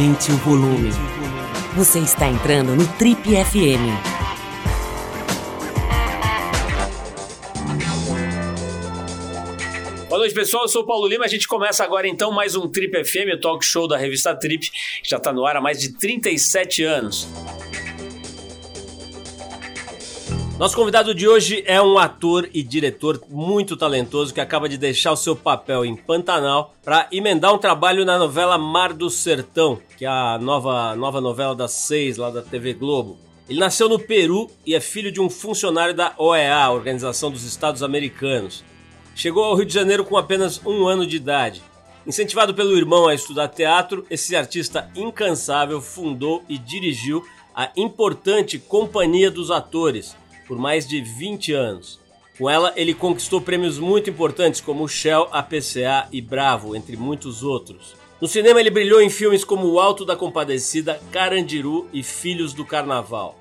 Aumente o volume. Você está entrando no Trip FM. Boa noite, pessoal. Eu sou o Paulo Lima. A gente começa agora então mais um Trip FM, o talk show da revista Trip, que já está no ar há mais de 37 anos. Nosso convidado de hoje é um ator e diretor muito talentoso que acaba de deixar o seu papel em Pantanal para emendar um trabalho na novela Mar do Sertão, que é a nova, nova novela das seis lá da TV Globo. Ele nasceu no Peru e é filho de um funcionário da OEA, Organização dos Estados Americanos. Chegou ao Rio de Janeiro com apenas um ano de idade. Incentivado pelo irmão a estudar teatro, esse artista incansável fundou e dirigiu a importante Companhia dos Atores, por mais de 20 anos. Com ela, ele conquistou prêmios muito importantes como Shell, APCA e Bravo, entre muitos outros. No cinema, ele brilhou em filmes como O Alto da Compadecida, Carandiru e Filhos do Carnaval.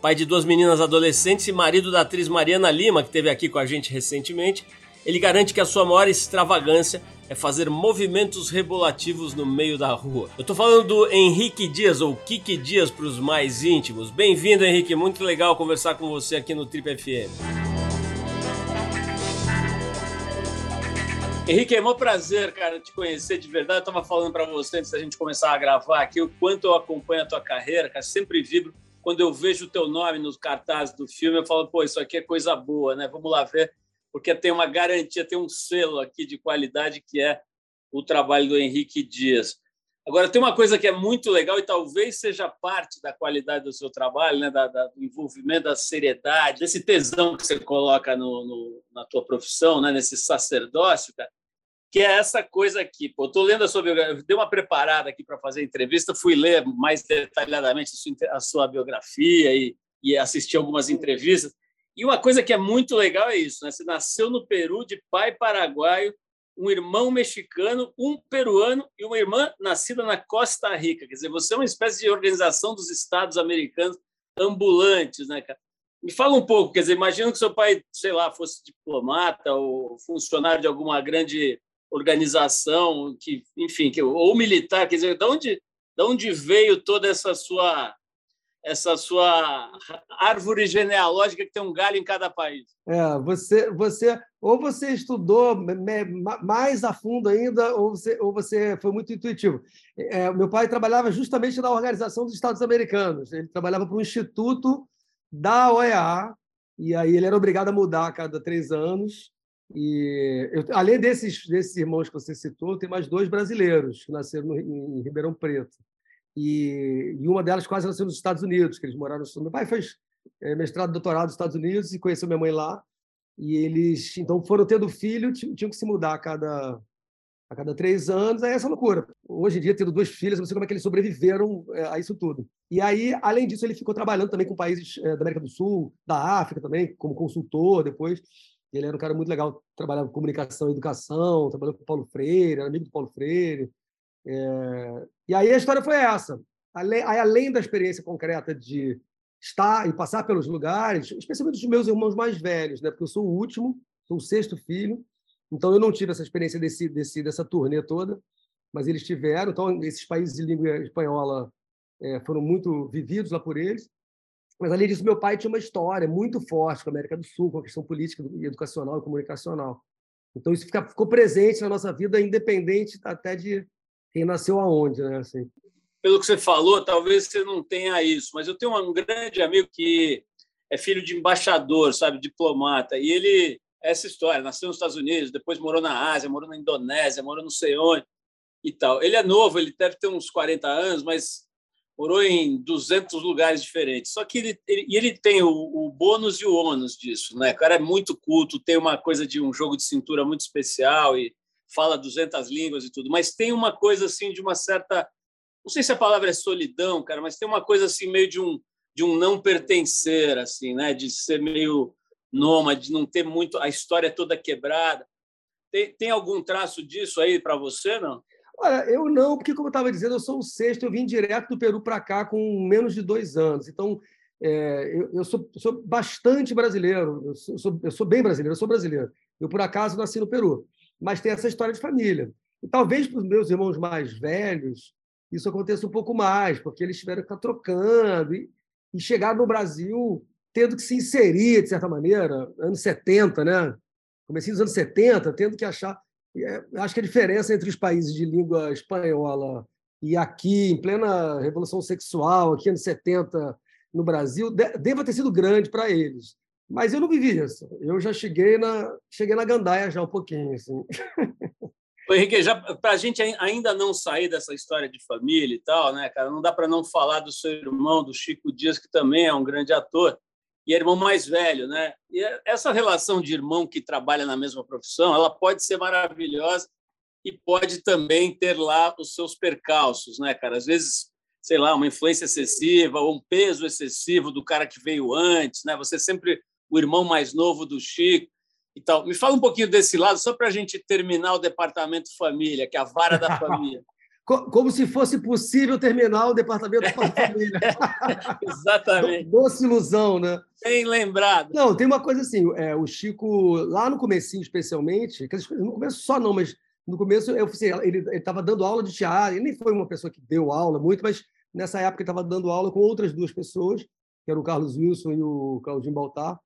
Pai de duas meninas adolescentes e marido da atriz Mariana Lima, que esteve aqui com a gente recentemente, ele garante que a sua maior extravagância é fazer movimentos rebolativos no meio da rua. Eu tô falando do Henrique Dias, ou Kiki Dias para os mais íntimos. Bem-vindo, Henrique. Muito legal conversar com você aqui no Trip FM. Henrique, é um prazer, cara, te conhecer de verdade. Eu tava falando para você antes da gente começar a gravar aqui o quanto eu acompanho a tua carreira, cara. Sempre vibro quando eu vejo o teu nome nos cartazes do filme. Eu falo, pô, isso aqui é coisa boa, né? Vamos lá ver porque tem uma garantia, tem um selo aqui de qualidade que é o trabalho do Henrique Dias. Agora, tem uma coisa que é muito legal e talvez seja parte da qualidade do seu trabalho, né? Da, da, do envolvimento, da seriedade, desse tesão que você coloca no, no, na tua profissão, né? nesse sacerdócio, cara, que é essa coisa aqui. Pô, estou lendo a sua biografia, dei uma preparada aqui para fazer a entrevista, fui ler mais detalhadamente a sua, a sua biografia e, e assistir algumas entrevistas. E uma coisa que é muito legal é isso, né? Você nasceu no Peru de pai paraguaio, um irmão mexicano, um peruano e uma irmã nascida na Costa Rica. Quer dizer, você é uma espécie de organização dos Estados americanos ambulantes, né, cara? Me fala um pouco, quer dizer, imagina que seu pai, sei lá, fosse diplomata ou funcionário de alguma grande organização, que, enfim, que, ou militar, quer dizer, de onde, de onde veio toda essa sua essa sua árvore genealógica que tem um galho em cada país. É, você, você ou você estudou mais a fundo ainda, ou você, ou você foi muito intuitivo. É, meu pai trabalhava justamente na Organização dos Estados Americanos. Ele trabalhava para um instituto da OEA, e aí ele era obrigado a mudar a cada três anos. E eu, além desses, desses irmãos que você citou, tem mais dois brasileiros que nasceram no, em Ribeirão Preto e, e uma delas quase nasceu nos Estados Unidos, que eles moraram no Meu pai fez é, mestrado, doutorado nos Estados Unidos e conheceu minha mãe lá. E eles, então, foram tendo filho, tinham que se mudar a cada, a cada três anos. Aí é essa loucura. Hoje em dia, tendo duas filhas, não sei como é que eles sobreviveram é, a isso tudo. E aí, além disso, ele ficou trabalhando também com países é, da América do Sul, da África também, como consultor depois. Ele era um cara muito legal, trabalhava com comunicação e educação, trabalhou com o Paulo Freire, era amigo do Paulo Freire. É... E aí a história foi essa. Além, além da experiência concreta de estar e passar pelos lugares, especialmente dos meus irmãos mais velhos, né? porque eu sou o último, sou o sexto filho, então eu não tive essa experiência desse, desse, dessa turnê toda, mas eles tiveram. Então, esses países de língua espanhola é, foram muito vividos lá por eles. Mas, além disso, meu pai tinha uma história muito forte com a América do Sul, com a questão política, educacional e comunicacional. Então, isso fica, ficou presente na nossa vida, independente até de quem nasceu aonde, né? Assim. Pelo que você falou, talvez você não tenha isso, mas eu tenho um grande amigo que é filho de embaixador, sabe, diplomata, e ele essa história, nasceu nos Estados Unidos, depois morou na Ásia, morou na Indonésia, morou não sei onde e tal. Ele é novo, ele deve ter uns 40 anos, mas morou em 200 lugares diferentes. Só que ele, ele, ele tem o, o bônus e o ônus disso, né? O cara é muito culto, tem uma coisa de um jogo de cintura muito especial e fala 200 línguas e tudo, mas tem uma coisa assim de uma certa, não sei se a palavra é solidão, cara, mas tem uma coisa assim meio de um de um não pertencer assim, né, de ser meio nômade, de não ter muito a história toda quebrada. Tem, tem algum traço disso aí para você, não? Olha, eu não, porque como eu estava dizendo, eu sou o sexto, eu vim direto do Peru para cá com menos de dois anos. Então, é, eu, eu sou, sou, bastante brasileiro, eu sou, eu sou bem brasileiro, eu sou brasileiro. Eu, por acaso, nasci no Peru mas tem essa história de família. E talvez para os meus irmãos mais velhos, isso aconteça um pouco mais, porque eles tiveram que estar trocando e, e chegar no Brasil tendo que se inserir, de certa maneira, anos 70, né? Comecei nos anos 70, tendo que achar. É, acho que a diferença entre os países de língua espanhola e aqui, em plena Revolução Sexual, aqui anos 70, no Brasil, deva ter sido grande para eles. Mas eu não vivi isso. Eu já cheguei na, cheguei na gandaia já um pouquinho. Assim. Henrique, para a gente ainda não sair dessa história de família e tal, né, cara, não dá para não falar do seu irmão, do Chico Dias, que também é um grande ator e é irmão mais velho, né? E essa relação de irmão que trabalha na mesma profissão, ela pode ser maravilhosa e pode também ter lá os seus percalços, né, cara? Às vezes, sei lá, uma influência excessiva ou um peso excessivo do cara que veio antes, né? Você é sempre o irmão mais novo do Chico e tal. Me fala um pouquinho desse lado, só para a gente terminar o departamento família, que é a vara da família. Como se fosse possível terminar o departamento da família. Exatamente. Doce ilusão, né? Bem lembrado. Não, tem uma coisa assim, é, o Chico, lá no comecinho especialmente, no começo só não, mas no começo eu assim, ele estava dando aula de teatro, ele nem foi uma pessoa que deu aula muito, mas nessa época ele estava dando aula com outras duas pessoas, que eram o Carlos Wilson e o Claudinho Baltar,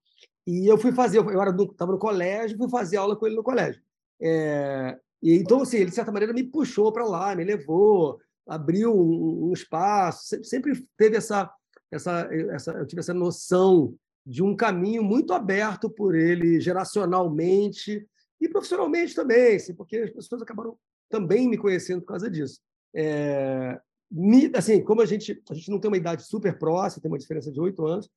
e eu fui fazer, eu estava no colégio, fui fazer aula com ele no colégio. É, e, então, assim, ele, de certa maneira, me puxou para lá, me levou, abriu um, um, espaço, sempre teve essa, essa, essa, eu tive essa noção de um caminho muito aberto por ele, geracionalmente e profissionalmente também, assim, porque as pessoas acabaram também me conhecendo por causa disso. É, me, assim, como a gente, a gente não tem uma idade super próxima, tem uma diferença de oito anos,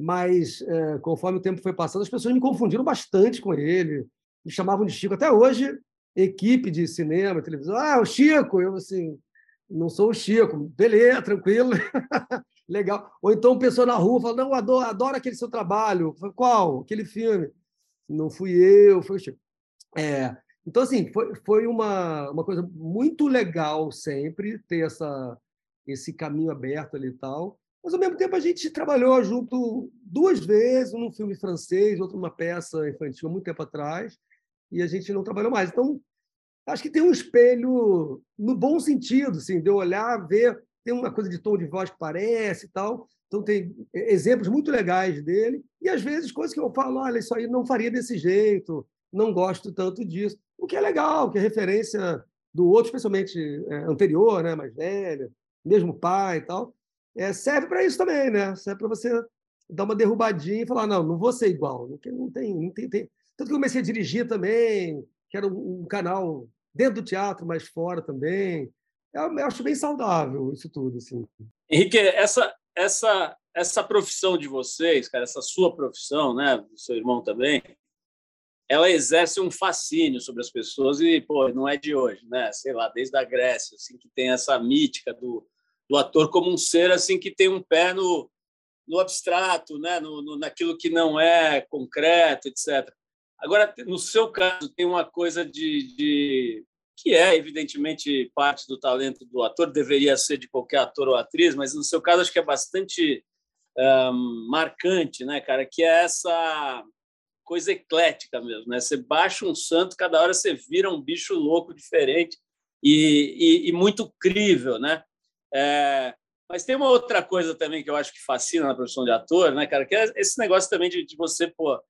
mas é, conforme o tempo foi passando, as pessoas me confundiram bastante com ele, me chamavam de Chico. Até hoje, equipe de cinema, televisão, ah, o Chico, eu assim, não sou o Chico, beleza, tranquilo, legal. Ou então pessoa na rua fala, não, adoro, adoro aquele seu trabalho. Qual? Aquele filme? Não fui eu, foi o Chico. É, então, assim, foi, foi uma, uma coisa muito legal sempre ter essa, esse caminho aberto ali e tal. Mas, ao mesmo tempo, a gente trabalhou junto duas vezes, um filme francês, outro numa peça infantil, há muito tempo atrás e a gente não trabalhou mais. Então, acho que tem um espelho no bom sentido, assim, de eu olhar, ver, tem uma coisa de tom de voz que parece e tal. Então, tem exemplos muito legais dele. E, às vezes, coisas que eu falo, olha, isso aí não faria desse jeito, não gosto tanto disso. O que é legal, que é referência do outro, especialmente é, anterior, né, mais velho, mesmo pai e tal. É, serve para isso também, né? Serve para você dar uma derrubadinha e falar, não, não vou ser igual. Não tem, não tem, tem, tanto que eu comecei a dirigir também, que era um, canal dentro do teatro, mas fora também. Eu, eu acho bem saudável isso tudo. Assim. Henrique, essa, essa, essa profissão de vocês, cara, essa sua profissão, né, do seu irmão também, ela exerce um fascínio sobre as pessoas e, pô, não é de hoje, né? Sei lá, desde a Grécia, assim, que tem essa mítica do, do ator como um ser assim que tem um pé no, no abstrato, né? No, no, naquilo que não é concreto, etc. Agora, no seu caso, tem uma coisa de, de, que é evidentemente parte do talento do ator, deveria ser de qualquer ator ou atriz, mas no seu caso acho que é bastante um, marcante, né, cara? Que é essa coisa eclética mesmo, né? Você baixa um santo, cada hora você vira um bicho louco diferente e, e, e muito crível, né? É, mas tem uma outra coisa também que eu acho que fascina na profissão de ator, né, cara? Que é esse negócio também de, de você, pô,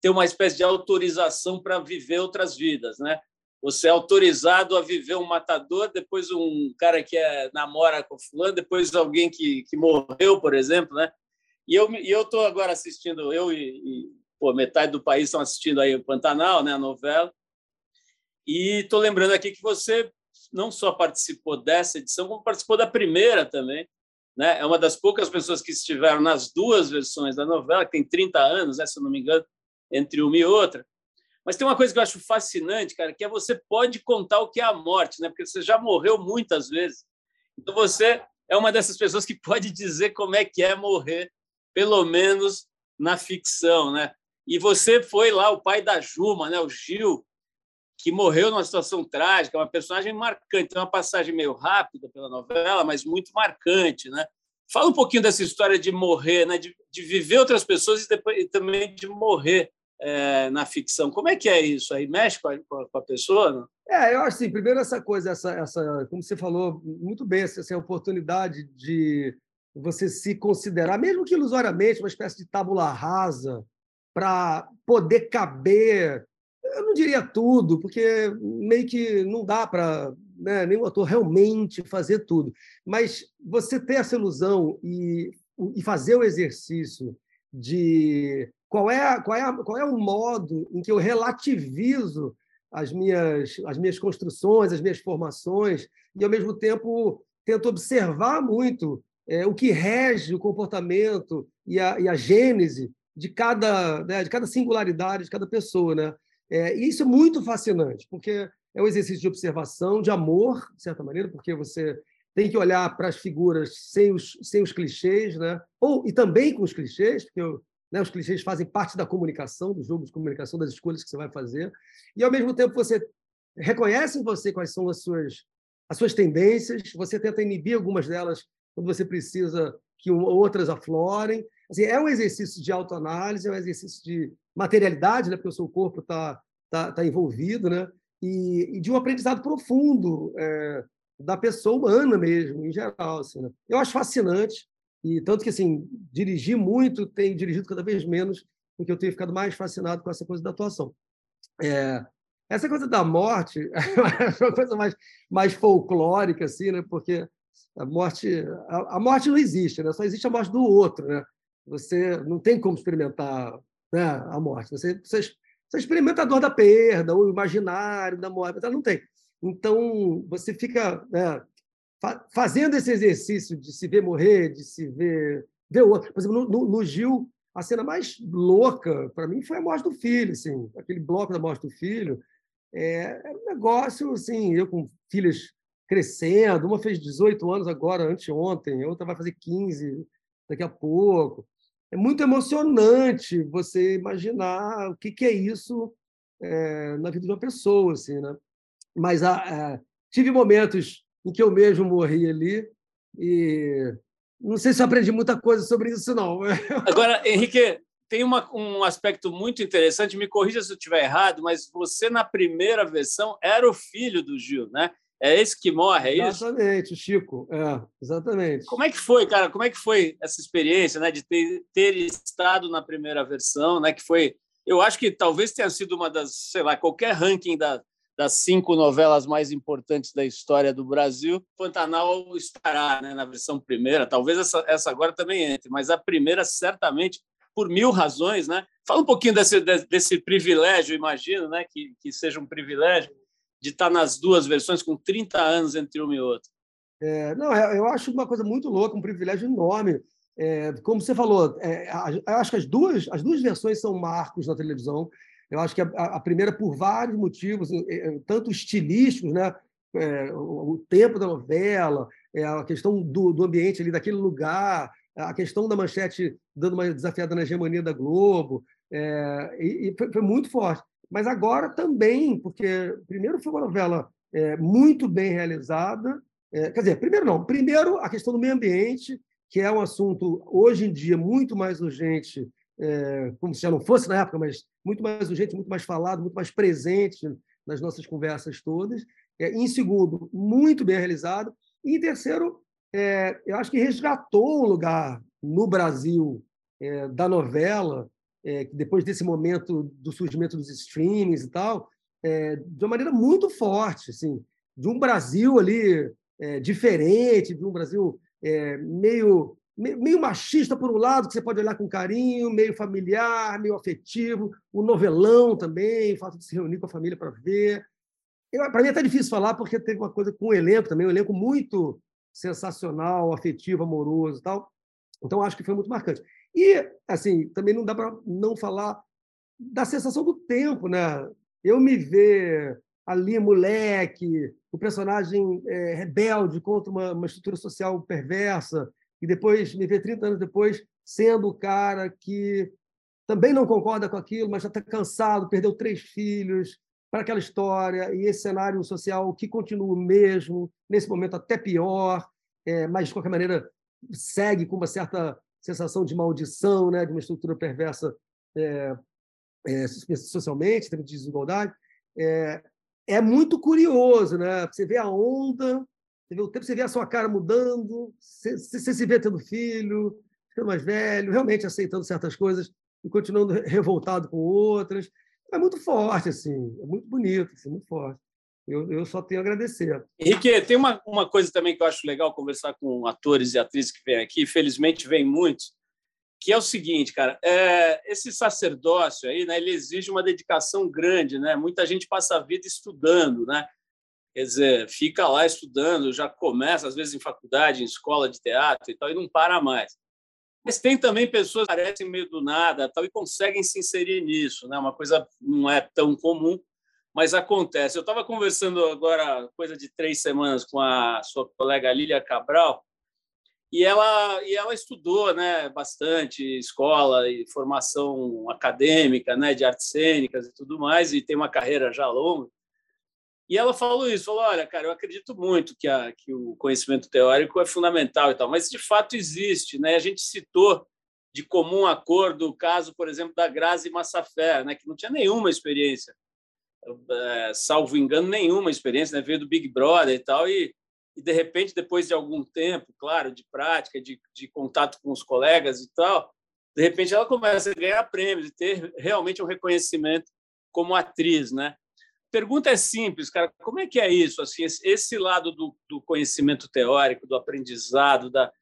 ter uma espécie de autorização para viver outras vidas, né? Você é autorizado a viver um matador, depois um cara que é, namora com fulano, depois alguém que, que morreu, por exemplo, né? E eu e eu estou agora assistindo, eu e, e pô, metade do país estão assistindo aí o Pantanal, né, a novela. E estou lembrando aqui que você não só participou dessa edição, como participou da primeira também. Né? É uma das poucas pessoas que estiveram nas duas versões da novela, que tem 30 anos, né, se eu não me engano entre uma e outra. Mas tem uma coisa que eu acho fascinante, cara, que é você pode contar o que é a morte, né? Porque você já morreu muitas vezes. Então você é uma dessas pessoas que pode dizer como é que é morrer, pelo menos na ficção, né? E você foi lá o pai da Juma, né? O Gil, que morreu numa situação trágica, uma personagem marcante, uma passagem meio rápida pela novela, mas muito marcante, né? Fala um pouquinho dessa história de morrer, né? De, de viver outras pessoas e, depois, e também de morrer é, na ficção. Como é que é isso aí? Mexe com a, com a pessoa? É, eu acho assim, primeiro essa coisa, essa, essa, como você falou muito bem, essa, essa oportunidade de você se considerar, mesmo que ilusoriamente, uma espécie de tábula rasa, para poder caber, eu não diria tudo, porque meio que não dá para né, nenhum ator realmente fazer tudo, mas você ter essa ilusão e, e fazer o exercício de qual é, qual, é, qual é o modo em que eu relativizo as minhas, as minhas construções, as minhas formações, e, ao mesmo tempo, tento observar muito é, o que rege o comportamento e a, e a gênese de cada, né, de cada singularidade de cada pessoa. Né? É, e isso é muito fascinante, porque é um exercício de observação, de amor, de certa maneira, porque você tem que olhar para as figuras sem os, sem os clichês, né? ou e também com os clichês, porque eu, né, os clichês fazem parte da comunicação, do jogo de comunicação, das escolhas que você vai fazer, e ao mesmo tempo você reconhece em você quais são as suas, as suas tendências, você tenta inibir algumas delas quando você precisa que outras aflorem. Assim, é um exercício de autoanálise, é um exercício de materialidade, né, porque o seu corpo está tá, tá envolvido, né, e, e, de um aprendizado profundo é, da pessoa humana mesmo, em geral. Assim, né? Eu acho fascinante, e tanto que assim dirigi muito, tenho dirigido cada vez menos, porque eu tenho ficado mais fascinado com essa coisa da atuação. É, essa coisa da morte é uma coisa mais, mais folclórica, assim, né? porque a morte, a, a, morte não existe, né? só existe a morte do outro. Né? Você não tem como experimentar né, a morte. Você, você, você experimenta a dor da perda, o imaginário da morte, não tem. Então, você fica né, fa fazendo esse exercício de se ver morrer, de se ver, ver o outro. Por exemplo, no, no Gil, a cena mais louca para mim foi a morte do filho, assim, aquele bloco da morte do filho. É, era um negócio, assim, eu com filhas crescendo, uma fez 18 anos agora, anteontem, a outra vai fazer 15 daqui a pouco. É muito emocionante você imaginar o que, que é isso é, na vida de uma pessoa, assim, né? Mas a, a, é, tive momentos em que eu mesmo morri ali e não sei se aprendi muita coisa sobre isso, não. Agora, Henrique, tem uma, um aspecto muito interessante, me corrija se eu estiver errado, mas você, na primeira versão, era o filho do Gil, né? É esse que morre, é exatamente, isso? Exatamente, Chico. É, exatamente. Como é que foi, cara? Como é que foi essa experiência, né, de ter, ter estado na primeira versão, né? Que foi, eu acho que talvez tenha sido uma das, sei lá, qualquer ranking da, das cinco novelas mais importantes da história do Brasil, Pantanal estará né, na versão primeira. Talvez essa, essa agora também entre, mas a primeira certamente por mil razões, né? Fala um pouquinho desse, desse privilégio, imagino, né? Que, que seja um privilégio de estar nas duas versões com 30 anos entre uma e outra. É, não, é, eu acho uma coisa muito louca, um privilégio enorme. É, como você falou, é, eu acho que as duas, as duas versões são marcos na televisão. Eu acho que a, a primeira, por vários motivos, eh, eh, tanto estilísticos, né? É, o, o, tempo da novela, é, a questão do, do ambiente ali, daquele lugar, a questão da manchete dando uma desafiada na hegemonia da Globo, é, e, e foi, muito forte. Mas agora também, porque primeiro foi uma novela é, muito bem realizada, é, quer dizer, primeiro não, primeiro a questão do meio ambiente, que é um assunto hoje em dia muito mais urgente é, como se já não fosse na época, mas muito mais urgente, muito mais falado, muito mais presente nas nossas conversas todas. É, em segundo, muito bem realizado. E em terceiro, é, eu acho que resgatou um lugar no Brasil é, da novela, é, depois desse momento do surgimento dos streamings e tal, é, de uma maneira muito forte, assim, de um Brasil ali diferente, de um Brasil meio meio machista por um lado, que você pode olhar com carinho, meio familiar, meio afetivo, o novelão também, o fato de se reunir com a família para ver. Para mim é até difícil falar, porque teve uma coisa com o elenco também, um elenco muito sensacional, afetivo, amoroso e tal. Então, acho que foi muito marcante. E, assim, também não dá para não falar da sensação do tempo, né? Eu me ver ali, moleque, o personagem é, rebelde contra uma, uma estrutura social perversa, e depois me ver 30 anos depois sendo o cara que também não concorda com aquilo, mas já está cansado, perdeu três filhos para aquela história e esse cenário social que continua o mesmo, nesse momento até pior, é, mas de qualquer maneira segue com uma certa sensação de maldição, né, de uma estrutura perversa é, é, socialmente, termos de desigualdade, é, é muito curioso, né? Você vê a onda, você vê o tempo, você vê a sua cara mudando, você, você se vê tendo filho, ficando mais velho, realmente aceitando certas coisas e continuando revoltado com outras. É muito forte, assim, é muito bonito, assim, muito forte. Eu, eu só tenho a agradecer. Henrique, tem uma, uma coisa também que eu acho legal conversar com atores e atrizes que vêm aqui, felizmente vêm muitos, que é o seguinte, cara, é, esse sacerdócio aí, né, ele exige uma dedicação grande, né? Muita gente passa a vida estudando, né? Quer dizer, fica lá estudando, já começa às vezes em faculdade, em escola de teatro e tal, e não para mais. Mas tem também pessoas que aparecem meio do nada tal, e conseguem se inserir nisso, né? Uma coisa não é tão comum, mas acontece. Eu estava conversando agora, coisa de três semanas, com a sua colega Lília Cabral, e ela e ela estudou né bastante escola e formação acadêmica né de artes cênicas e tudo mais e tem uma carreira já longa e ela falou isso falou olha cara eu acredito muito que a que o conhecimento teórico é fundamental e tal mas de fato existe né a gente citou de comum acordo o caso por exemplo da Grazi Massafé né que não tinha nenhuma experiência é, salvo engano nenhuma experiência né veio do Big Brother e tal e e de repente depois de algum tempo, claro, de prática, de, de contato com os colegas e tal, de repente ela começa a ganhar prêmios e ter realmente um reconhecimento como atriz, né? Pergunta é simples, cara, como é que é isso? Assim, esse lado do, do conhecimento teórico, do aprendizado, da,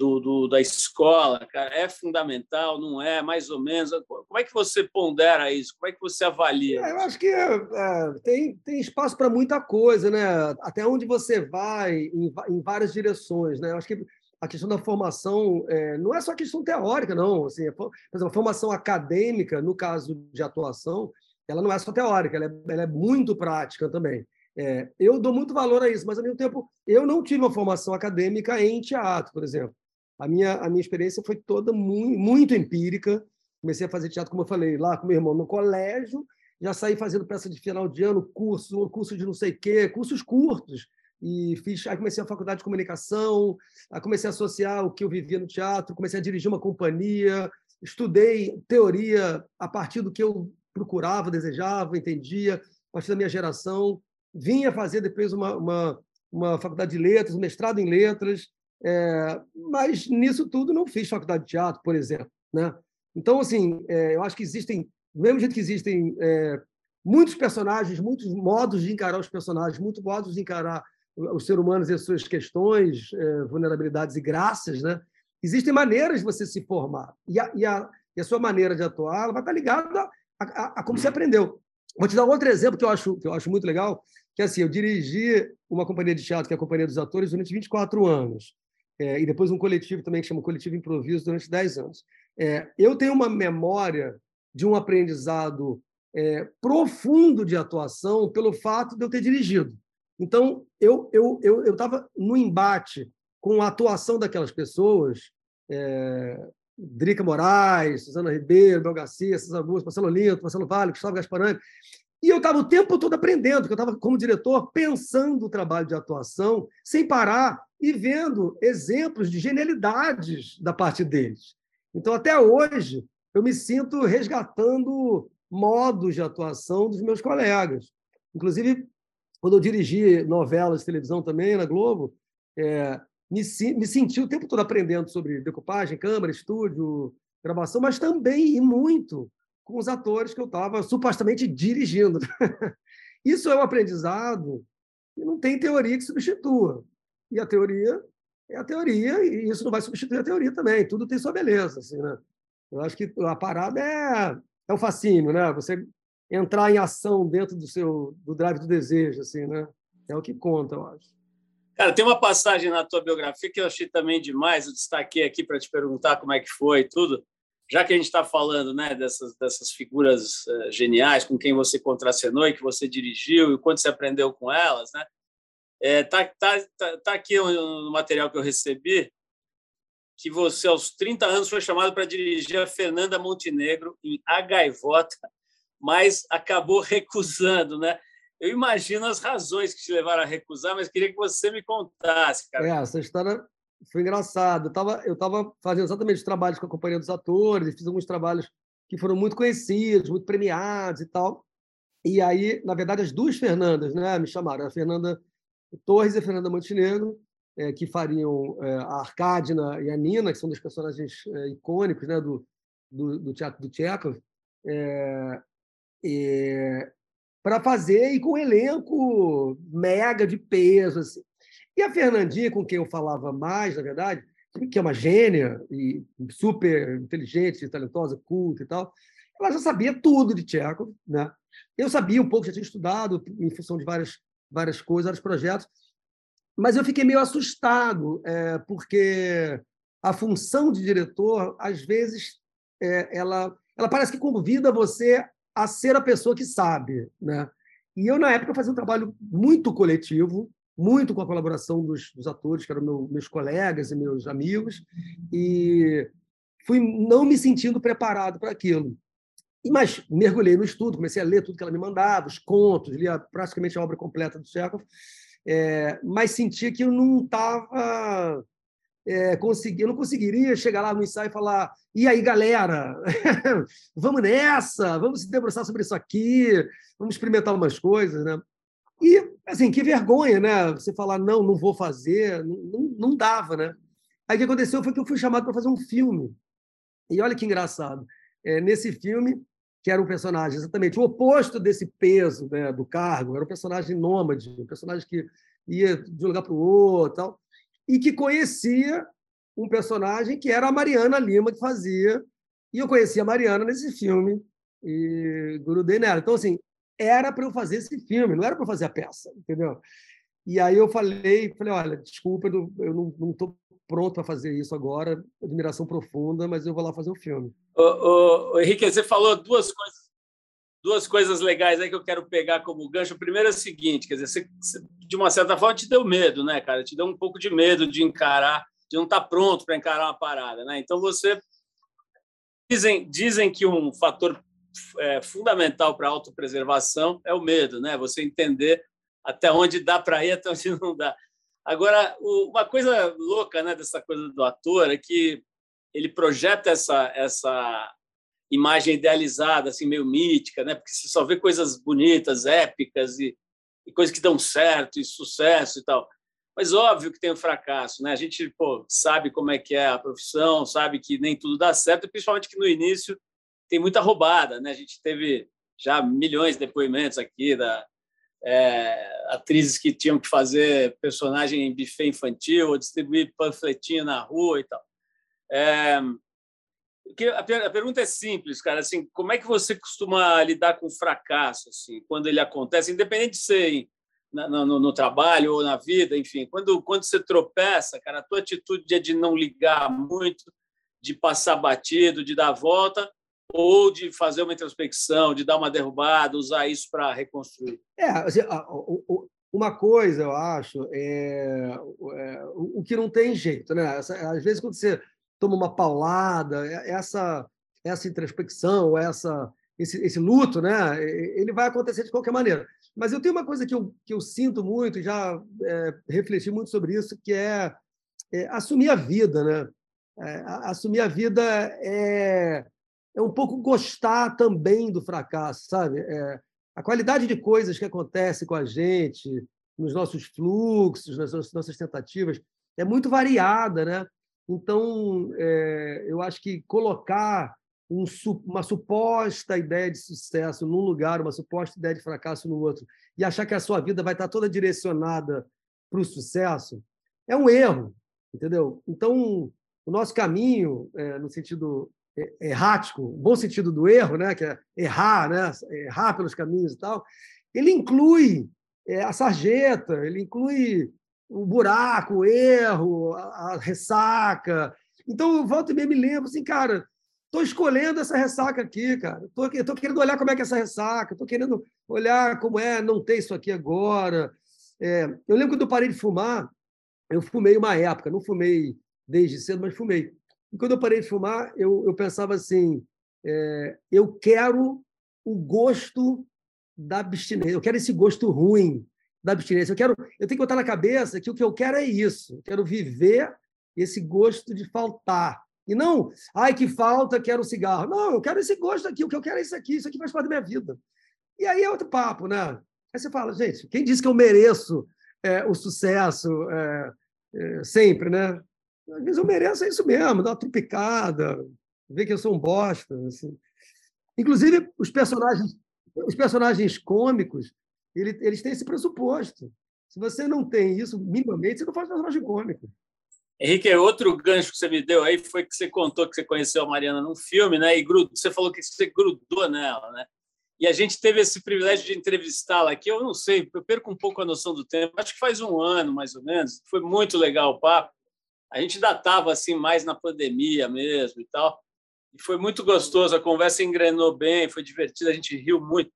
do, do, da escola, cara, é fundamental, não é? Mais ou menos. Como é que você pondera isso? Como é que você avalia? É, eu acho que é, é, tem, tem espaço para muita coisa, né? Até onde você vai, em, em várias direções, né? Eu acho que a questão da formação é, não é só questão teórica, não. Assim, por exemplo, a formação acadêmica, no caso de atuação, ela não é só teórica, ela é, ela é muito prática também. É, eu dou muito valor a isso, mas ao mesmo tempo eu não tive uma formação acadêmica em teatro, por exemplo. A minha, a minha experiência foi toda muito, muito empírica. Comecei a fazer teatro, como eu falei, lá com meu irmão no colégio, já saí fazendo peça de final de ano, curso, curso de não sei o quê, cursos curtos. E fiz, aí comecei a faculdade de comunicação, comecei a associar o que eu vivia no teatro, comecei a dirigir uma companhia, estudei teoria a partir do que eu procurava, desejava, entendia, a partir da minha geração. Vinha fazer depois uma, uma, uma faculdade de letras, um mestrado em letras, é, mas nisso tudo não fiz faculdade de teatro, por exemplo. Né? Então, assim, é, eu acho que existem, do mesmo jeito que existem é, muitos personagens, muitos modos de encarar os personagens, muitos modos de encarar os seres humanos e as suas questões, é, vulnerabilidades e graças, né? existem maneiras de você se formar. E a, e a, e a sua maneira de atuar vai estar ligada a, a, a, como você aprendeu. Vou te dar um outro exemplo que eu acho, que eu acho muito legal, que é assim, eu dirigi uma companhia de teatro, que é a Companhia dos Atores, durante 24 anos é, e depois um coletivo também que chama Coletivo Improviso durante 10 anos. É, eu tenho uma memória de um aprendizado é, profundo de atuação pelo fato de eu ter dirigido. Então, eu eu eu estava no embate com a atuação daquelas pessoas, é, Drica Moraes, Susana Ribeiro, Bel Garcia, César Augusto, Marcelo Linto, Marcelo Vale, Gustavo Gasparani, e eu estava o tempo todo aprendendo, porque eu estava, como diretor, pensando o trabalho de atuação, sem parar e vendo exemplos de genialidades da parte deles. Então, até hoje, eu me sinto resgatando modos de atuação dos meus colegas. Inclusive, quando eu dirigi novelas de televisão também na Globo, é, me, me senti o tempo todo aprendendo sobre decupagem, câmera, estúdio, gravação, mas também e muito com os atores que eu estava supostamente dirigindo. Isso é um aprendizado e não tem teoria que substitua. E a teoria é a teoria, e isso não vai substituir a teoria também. Tudo tem sua beleza. Assim, né? Eu acho que a parada é, é o fascínio, né? Você entrar em ação dentro do seu do drive do desejo, assim, né? É o que conta, eu acho. Cara, tem uma passagem na tua biografia que eu achei também demais. Eu destaquei aqui para te perguntar como é que foi tudo já que a gente está falando né, dessas, dessas figuras uh, geniais com quem você contracenou e que você dirigiu e quanto você aprendeu com elas, né? É, tá, tá, tá, tá aqui no, material que eu recebi que você, aos 30 anos, foi chamado para dirigir a Fernanda Montenegro em A Gaivota, mas acabou recusando, né? Eu imagino as razões que te levaram a recusar, mas queria que você me contasse, cara. É, essa história foi engraçado. Eu estava eu tava fazendo exatamente os trabalhos com a Companhia dos Atores, fiz alguns trabalhos que foram muito conhecidos, muito premiados e tal. E aí, na verdade, as duas Fernandas né, me chamaram, a Fernanda Torres e Fernanda Montenegro, é, que fariam é, a Arcádina e a Nina, que são dos personagens é, icônicos né, do, do, do, teatro do Tchekov, é, para fazer e com um elenco mega de peso. Assim. E a Fernandinha, com quem eu falava mais, na verdade, que é uma gênia e super inteligente, talentosa, culta e tal, ela já sabia tudo de Tchekov, né? Eu sabia um pouco, já tinha estudado em função de várias várias coisas, vários projetos, mas eu fiquei meio assustado é, porque a função de diretor às vezes é, ela ela parece que convida você a ser a pessoa que sabe, né? E eu na época fazia um trabalho muito coletivo, muito com a colaboração dos, dos atores, que eram meu, meus colegas e meus amigos, e fui não me sentindo preparado para aquilo. Mas mergulhei no estudo, comecei a ler tudo que ela me mandava, os contos, lia praticamente a obra completa do Chekhov, é, mas sentia que eu não estava é, consegui, eu não conseguiria chegar lá no ensaio e falar: e aí, galera, vamos nessa, vamos se debruçar sobre isso aqui, vamos experimentar umas coisas, né? E, assim, que vergonha, né? Você falar, não, não vou fazer, não, não, não dava, né? Aí o que aconteceu foi que eu fui chamado para fazer um filme. E olha que engraçado. É, nesse filme, que era um personagem exatamente o oposto desse peso né, do cargo, era um personagem nômade, um personagem que ia de um lugar para o outro, tal, e que conhecia um personagem que era a Mariana Lima que fazia, e eu conhecia a Mariana nesse filme e grudei nela. Então, assim, era para eu fazer esse filme, não era para fazer a peça, entendeu? E aí eu falei, falei, olha, desculpa, eu não estou pronto para fazer isso agora, admiração profunda, mas eu vou lá fazer o filme. Ô, ô, ô, Henrique, você falou duas coisas, duas coisas legais aí que eu quero pegar como gancho. O primeiro é o seguinte, quer dizer, você, de uma certa forma te deu medo, né, cara? Te deu um pouco de medo de encarar, de não estar tá pronto para encarar uma parada, né? Então você dizem dizem que um fator é, fundamental para a autopreservação é o medo, né? Você entender até onde dá para ir, até onde não dá. Agora, uma coisa louca né, dessa coisa do ator é que ele projeta essa, essa imagem idealizada, assim, meio mítica, né? porque você só vê coisas bonitas, épicas e, e coisas que dão certo e sucesso e tal. Mas óbvio que tem o um fracasso, né? A gente pô, sabe como é que é a profissão, sabe que nem tudo dá certo, principalmente que no início tem muita roubada, né? A gente teve já milhões de depoimentos aqui da é, atrizes que tinham que fazer personagem em buffet infantil ou distribuir panfletinho na rua e tal. É, a pergunta é simples, cara. Assim, como é que você costuma lidar com o fracasso, assim, quando ele acontece, independente de ser no, no, no, trabalho ou na vida, enfim, quando quando você tropeça, cara, a tua atitude é de não ligar muito, de passar batido, de dar a volta, ou de fazer uma introspecção, de dar uma derrubada, usar isso para reconstruir? É, assim, uma coisa eu acho é, é, o que não tem jeito, né? Às vezes quando você toma uma paulada, é, essa essa introspecção, essa esse, esse luto, né? Ele vai acontecer de qualquer maneira. Mas eu tenho uma coisa que eu, que eu sinto muito, já é, refleti muito sobre isso, que é, é assumir a vida, né? É, assumir a vida é é um pouco gostar também do fracasso, sabe? É, a qualidade de coisas que acontece com a gente, nos nossos fluxos, nas nossas tentativas, é muito variada, né? Então, é, eu acho que colocar um, uma suposta ideia de sucesso num lugar, uma suposta ideia de fracasso no outro, e achar que a sua vida vai estar toda direcionada para o sucesso, é um erro, entendeu? Então, o nosso caminho, é, no sentido errático, bom sentido do erro, né, que é errar, né, errar pelos caminhos e tal, ele inclui é, a sarjeta, ele inclui o buraco, o erro, a, a ressaca. Então, eu volto e meia me lembro assim, cara, estou escolhendo essa ressaca aqui, cara. Estou querendo olhar como é que é essa ressaca, estou querendo olhar como é não ter isso aqui agora. É, eu lembro quando eu parei de fumar, eu fumei uma época, não fumei desde cedo, mas fumei. E quando eu parei de fumar, eu, eu pensava assim: é, eu quero o gosto da abstinência, eu quero esse gosto ruim da abstinência. Eu quero, eu tenho que botar na cabeça que o que eu quero é isso. Eu quero viver esse gosto de faltar. E não, ai, que falta, quero um cigarro. Não, eu quero esse gosto aqui, o que eu quero é isso aqui, isso aqui faz parte da minha vida. E aí é outro papo, né? Aí você fala, gente, quem disse que eu mereço é, o sucesso é, é, sempre, né? Às vezes eu mereço é isso mesmo, dar uma trupicada, ver que eu sou um bosta. Assim. Inclusive, os personagens, os personagens cômicos, eles, eles têm esse pressuposto. Se você não tem isso minimamente, você não faz personagem cômico. Henrique, outro gancho que você me deu aí foi que você contou que você conheceu a Mariana num filme, né? E grudou, você falou que você grudou nela, né? E a gente teve esse privilégio de entrevistá-la aqui. Eu não sei, eu perco um pouco a noção do tempo. Acho que faz um ano, mais ou menos. Foi muito legal o papo. A gente ainda estava assim mais na pandemia mesmo e tal. E foi muito gostoso. A conversa engrenou bem, foi divertida. A gente riu muito.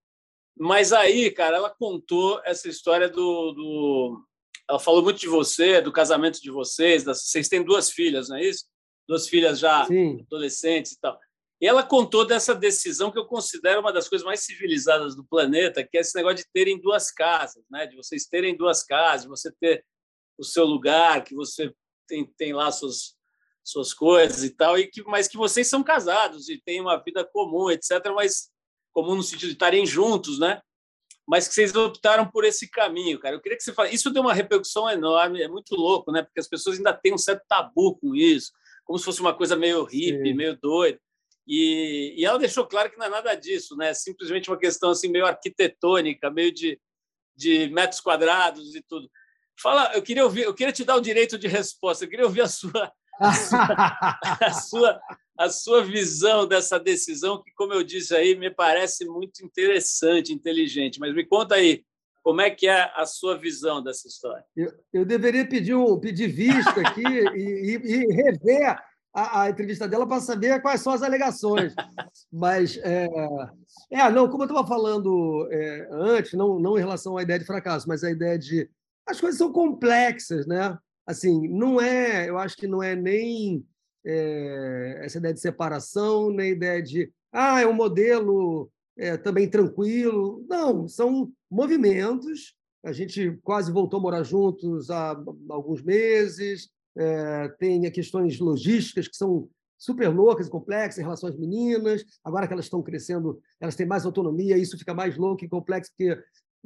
Mas aí, cara, ela contou essa história do, do ela falou muito de você, do casamento de vocês. Das... Vocês têm duas filhas, não é isso? Duas filhas já Sim. adolescentes e tal. E ela contou dessa decisão que eu considero uma das coisas mais civilizadas do planeta, que é esse negócio de terem duas casas, né? de vocês terem duas casas, você ter o seu lugar, que você tem, tem lá suas, suas coisas e tal, e que, mas que vocês são casados e têm uma vida comum, etc., mas comum no sentido de estarem juntos, né? mas que vocês optaram por esse caminho, cara. Eu queria que você falasse. Isso deu uma repercussão enorme, é muito louco, né? Porque as pessoas ainda têm um certo tabu com isso, como se fosse uma coisa meio hippie, Sim. meio doida. E, e, ela deixou claro que não é nada disso, né? É simplesmente uma questão assim meio arquitetônica, meio de, de metros quadrados e tudo. Fala, eu queria ouvir, eu queria te dar o direito de resposta. Eu queria ouvir a sua, a sua, a sua a sua visão dessa decisão, que, como eu disse aí, me parece muito interessante, inteligente. Mas me conta aí, como é que é a sua visão dessa história? Eu, eu deveria pedir, um, pedir vista aqui e, e, e, rever a, a, entrevista dela para saber quais são as alegações. Mas, é, é não, como eu estava falando é, antes, não, não em relação à ideia de fracasso, mas a ideia de. As coisas são complexas, né? Assim, não é, eu acho que não é nem é, essa ideia de separação, nem ideia de ah, é um modelo é, também tranquilo. Não, são movimentos. A gente quase voltou a morar juntos há alguns meses. É, tem questões logísticas que são super loucas e complexas em relação às meninas. Agora que elas estão crescendo, elas têm mais autonomia, isso fica mais louco e complexo, porque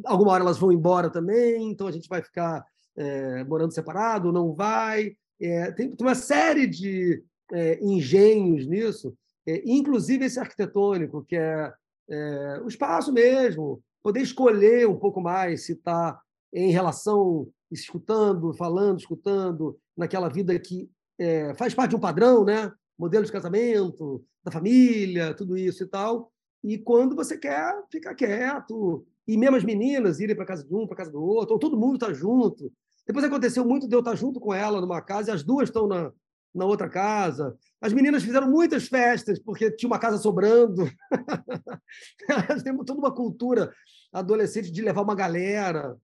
alguma hora elas vão embora também, então a gente vai ficar é, morando separado, não vai. É, tem uma série de é, engenhos nisso, é, inclusive esse arquitetônico, que é, é, o espaço mesmo, poder escolher um pouco mais se está em relação, escutando, falando, escutando, naquela vida que é, faz parte de um padrão, né? modelo de casamento, da família, tudo isso e tal. E quando você quer ficar quieto, e mesmo as meninas irem para casa de um, para casa do outro, ou todo mundo está junto, depois aconteceu muito de eu estar junto com ela numa casa e as duas estão na, na outra casa. As meninas fizeram muitas festas porque tinha uma casa sobrando. Têm toda uma cultura adolescente de levar uma galera.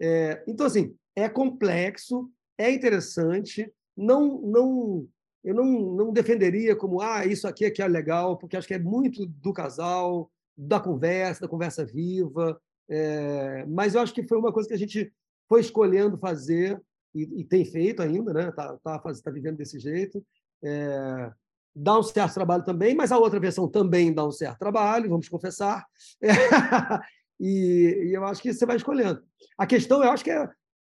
É, então, assim, é complexo, é interessante. Não, não, eu não, não defenderia como ah, isso aqui é que é legal, porque acho que é muito do casal, da conversa, da conversa viva. É, mas eu acho que foi uma coisa que a gente foi escolhendo fazer e, e tem feito ainda, né? Está tá, tá vivendo desse jeito. É, dá um certo trabalho também, mas a outra versão também dá um certo trabalho, vamos confessar. É, e, e, eu acho que você vai escolhendo. A questão, eu acho que é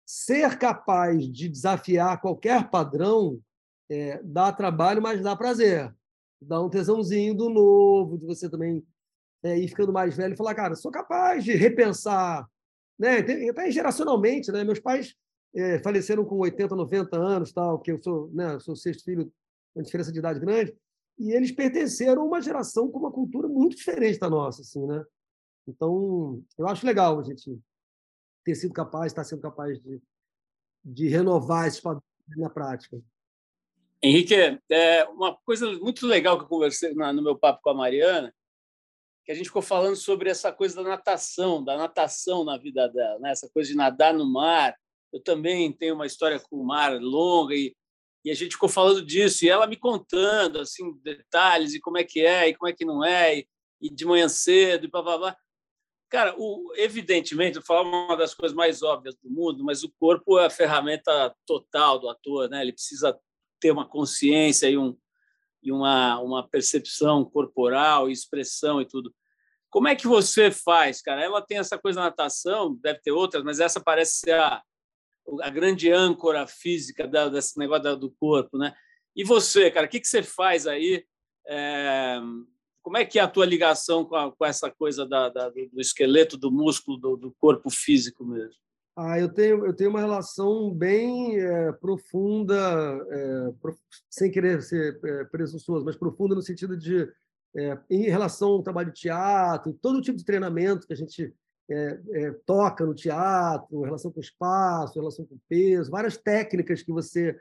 ser capaz de desafiar qualquer padrão é, dá trabalho, mas dá prazer. Dá um tesãozinho do novo, de você também é, ir ficando mais velho e falar, cara, sou capaz de repensar, né? até geracionalmente, né? Meus pais é, faleceram com 80, 90 anos, tal, que eu sou, né, sou sexto filho, uma diferença de idade grande, e eles pertenceram a uma geração com uma cultura muito diferente da nossa, assim, né? Então, eu acho legal a gente ter sido capaz, estar sendo capaz de, de renovar esses padrões na prática. Henrique, é uma coisa muito legal que eu conversei no meu papo com a Mariana, que a gente ficou falando sobre essa coisa da natação, da natação na vida dela, né? essa coisa de nadar no mar, eu também tenho uma história com o mar longa e, e a gente ficou falando disso e ela me contando assim detalhes e como é que é e como é que não é e, e de manhã cedo e blá. Cara, o, evidentemente, eu falar uma das coisas mais óbvias do mundo, mas o corpo é a ferramenta total do ator, né? Ele precisa ter uma consciência e um e uma, uma percepção corporal, expressão e tudo. Como é que você faz, cara? Ela tem essa coisa na natação, deve ter outras, mas essa parece ser a, a grande âncora física da, desse negócio do corpo, né? E você, cara, o que, que você faz aí? É, como é que é a tua ligação com, a, com essa coisa da, da, do esqueleto, do músculo, do, do, corpo físico mesmo? Ah, eu tenho, eu tenho uma relação bem é, profunda, é, prof... sem querer ser é, presunçoso, mas profunda no sentido de, é, em relação ao trabalho de teatro, todo tipo de treinamento que a gente toca no teatro, relação com o espaço, relação com o peso, várias técnicas que você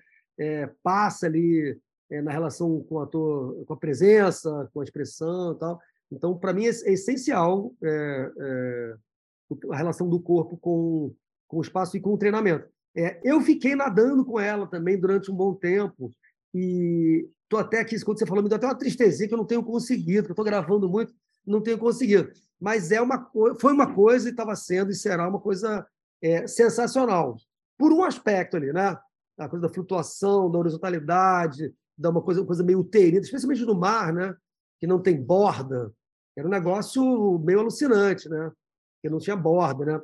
passa ali na relação com, ator, com a presença, com a expressão e tal. Então, para mim, é, é essencial a relação do corpo com, com o espaço e com o treinamento. É, eu fiquei nadando com ela também durante um bom tempo e estou até aqui, quando você falou, me deu até uma tristezinha que eu não tenho conseguido, que eu estou gravando muito, não tenho conseguido. Mas é uma, foi uma coisa e estava sendo e será uma coisa é, sensacional. Por um aspecto ali, né? A coisa da flutuação, da horizontalidade, dá uma coisa, uma coisa meio uterina, especialmente no mar, né? que não tem borda. Era um negócio meio alucinante, né? que não tinha borda. Né?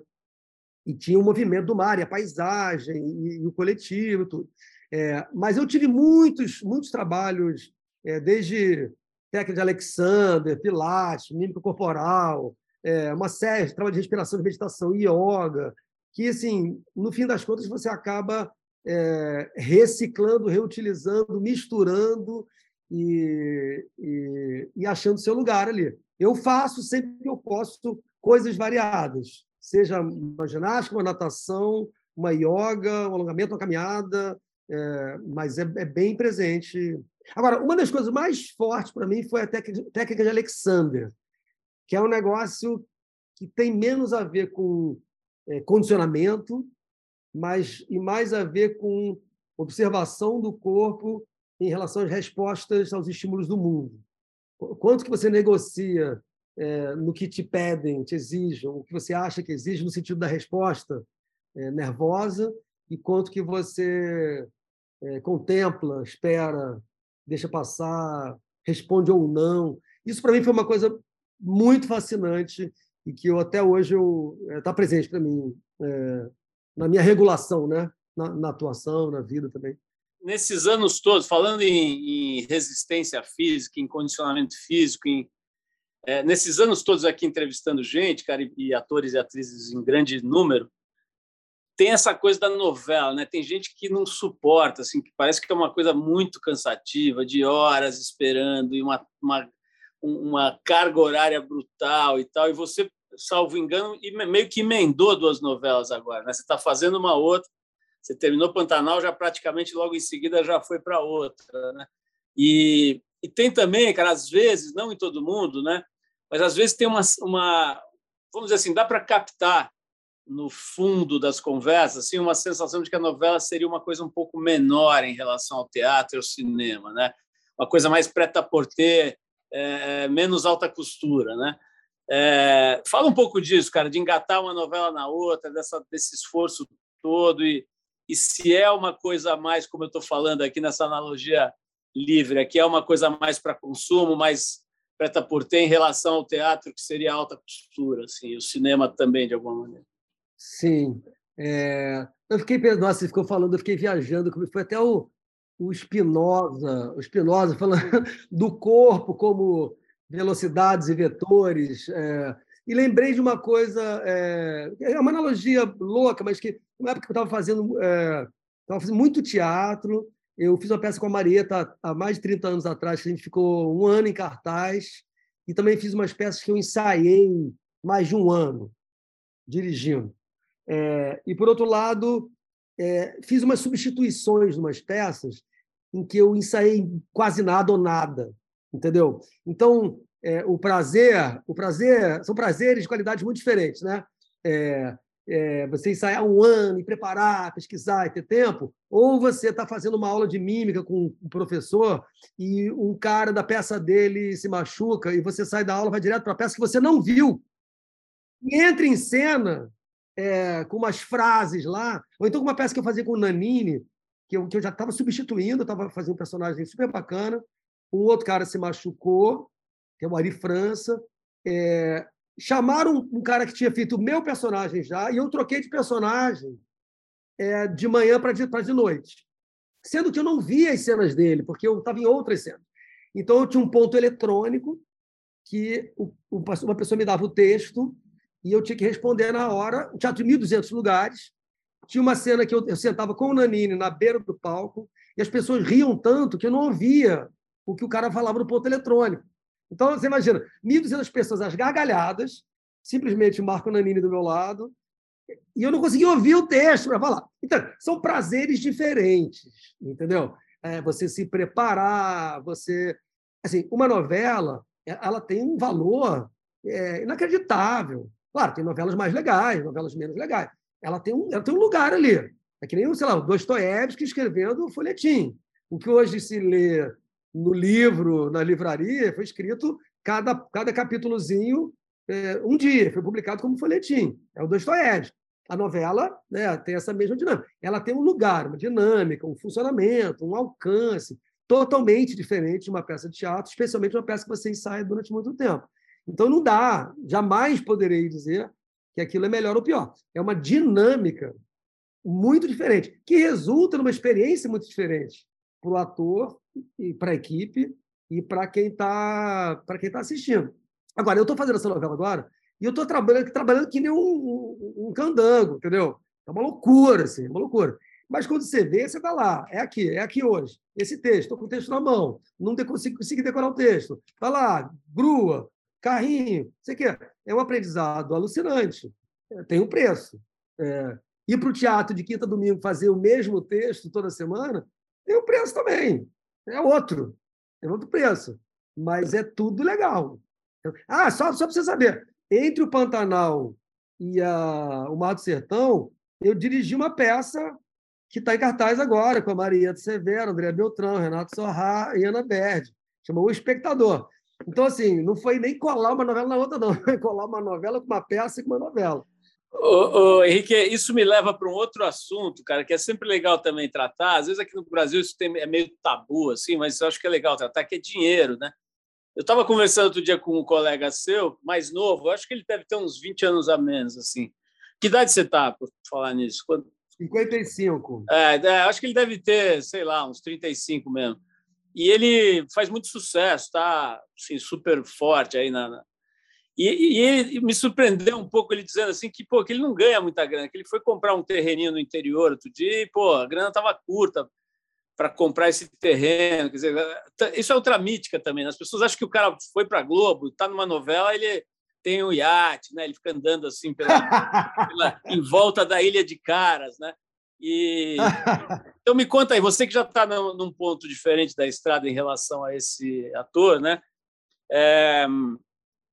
E tinha o movimento do mar, e a paisagem, e, e o coletivo. Tudo. É, mas eu tive muitos, muitos trabalhos, é, desde técnica de Alexander, Pilates, mímica corporal, é, uma série de trabalho de respiração, de meditação, yoga, que, assim, no fim das contas, você acaba é, reciclando, reutilizando, misturando e, e, e, achando seu lugar ali. Eu faço sempre que eu posso coisas variadas, seja uma ginástica, uma natação, uma yoga, um alongamento, uma caminhada, é, mas é, é, bem presente. Agora, uma das coisas mais fortes para mim foi a técnica de Alexander, que é um negócio que tem menos a ver com é, condicionamento mas e mais a ver com observação do corpo em relação às respostas aos estímulos do mundo. Quanto que você negocia é, no que te pedem, te exigem, o que você acha que exige no sentido da resposta é, nervosa e quanto que você é, contempla, espera, deixa passar, responde ou não. Isso para mim foi uma coisa muito fascinante e que eu até hoje está é, presente para mim é, na minha regulação, né? Na, na, atuação, na vida também. Nesses anos todos, falando em, em resistência física, em condicionamento físico, em, é, nesses anos todos aqui entrevistando gente, cara, e, e, atores e atrizes em grande número, tem essa coisa da novela, né? Tem gente que não suporta, assim, que parece que é uma coisa muito cansativa, de horas esperando e uma, uma, uma carga horária brutal e tal. E você salvo engano, meio que emendou duas novelas agora. Né? Você está fazendo uma outra, você terminou Pantanal, já praticamente logo em seguida já foi para outra. Né? E, e tem também, cara, às vezes, não em todo mundo, né? Mas às vezes tem uma, uma vamos dizer assim, dá para captar no fundo das conversas assim uma sensação de que a novela seria uma coisa um pouco menor em relação ao teatro e ao cinema, né? Uma coisa mais preta-porter, é, menos alta costura, né? É, fala um pouco disso, cara, de engatar uma novela na outra, dessa, desse esforço todo e, e se é uma coisa mais, como eu estou falando aqui nessa analogia livre, aqui é uma coisa mais para consumo, mais preta por ter em relação ao teatro, que seria alta costura, assim, o cinema também, de alguma maneira. Sim. É... Eu fiquei, nossa, você ficou falando, eu fiquei viajando, foi até o, o Spinoza, o Spinoza falando do corpo como velocidades e vetores. É, e lembrei de uma coisa, é, é uma analogia louca, mas que na época eu estava fazendo, é, fazendo muito teatro, eu fiz uma peça com a Marieta há mais de 30 anos atrás, que a gente ficou um ano em cartaz, e também fiz umas peças que eu ensaiei mais de um ano, dirigindo. É, e, por outro lado, é, fiz umas substituições umas peças em que eu ensaiei quase nada ou nada entendeu? Então, é, o prazer, o prazer são prazeres de qualidades muito diferentes, né? É, é, você ensaiar um ano e preparar, pesquisar e ter tempo, ou você está fazendo uma aula de mímica com um professor e um cara da peça dele se machuca e você sai da aula vai direto para a peça que você não viu e entra em cena é, com umas frases lá, ou então com uma peça que eu fazia com o Nanini, que eu, que eu já estava substituindo, estava fazendo um personagem super bacana, um outro cara se machucou, que é o Ari França. É, chamaram um cara que tinha feito o meu personagem já, e eu troquei de personagem é, de manhã para de, de noite. Sendo que eu não via as cenas dele, porque eu estava em outras cenas. Então, eu tinha um ponto eletrônico que o, o, uma pessoa me dava o texto e eu tinha que responder na hora. Um teatro de 1.200 lugares. Tinha uma cena que eu, eu sentava com o Nanini na beira do palco e as pessoas riam tanto que eu não ouvia o que o cara falava no ponto eletrônico. Então, você imagina, 1.200 pessoas às gargalhadas, simplesmente Marco Nanini do meu lado, e eu não conseguia ouvir o texto para falar. Então, são prazeres diferentes, entendeu? É, você se preparar, você... Assim, uma novela, ela tem um valor é, inacreditável. Claro, tem novelas mais legais, novelas menos legais. Ela tem um, ela tem um lugar ali. É que nem, sei lá, o Dostoiévski escrevendo o folhetim. O que hoje se lê no livro, na livraria, foi escrito cada, cada capítulozinho é, um dia, foi publicado como folhetim. É o Dostoiévski. A novela né, tem essa mesma dinâmica. Ela tem um lugar, uma dinâmica, um funcionamento, um alcance totalmente diferente de uma peça de teatro, especialmente uma peça que você ensaia durante muito tempo. Então não dá, jamais poderei dizer que aquilo é melhor ou pior. É uma dinâmica muito diferente, que resulta numa experiência muito diferente para o ator e para a equipe e para quem está está assistindo. Agora, eu estou fazendo essa novela agora e eu estou trabalhando, trabalhando que nem um, um, um candango, entendeu? É uma loucura, assim, uma loucura. Mas quando você vê, você está lá. É aqui, é aqui hoje. Esse texto, estou com o texto na mão. Não consigo, consigo decorar o texto. Está lá, grua, carrinho, você quer. É um aprendizado alucinante. É, tem um preço. É, ir para o teatro de quinta a domingo fazer o mesmo texto toda semana tem um preço também. É outro. É outro preço. Mas é tudo legal. Ah, só, só para você saber. Entre o Pantanal e a, o Mar do Sertão, eu dirigi uma peça que está em cartaz agora, com a Maria Severo, André Beltrão, Renato Sorrá e Ana Berdi. Chamou O Espectador. Então, assim, não foi nem colar uma novela na outra, não. Foi colar uma novela com uma peça e com uma novela. Ô, ô, Henrique, isso me leva para um outro assunto, cara, que é sempre legal também tratar. Às vezes aqui no Brasil isso tem, é meio tabu, assim, mas eu acho que é legal tratar, que é dinheiro, né? Eu estava conversando outro dia com um colega seu, mais novo, acho que ele deve ter uns 20 anos a menos, assim. Que idade você está, por falar nisso? Quando... 55. É, é, acho que ele deve ter, sei lá, uns 35 mesmo. E ele faz muito sucesso, tá assim, super forte aí na, na... E, e, ele me surpreendeu um pouco ele dizendo assim que, pô, que ele não ganha muita grana, que ele foi comprar um terreninho no interior outro dia e, pô, a grana estava curta para comprar esse terreno. Quer dizer, isso é outra mítica também. Né? As pessoas acham que o cara foi para a Globo, está numa novela, ele tem um iate, né? ele fica andando assim pela, pela, em volta da Ilha de Caras, né? E então me conta aí, você que já está num ponto diferente da estrada em relação a esse ator, né? É,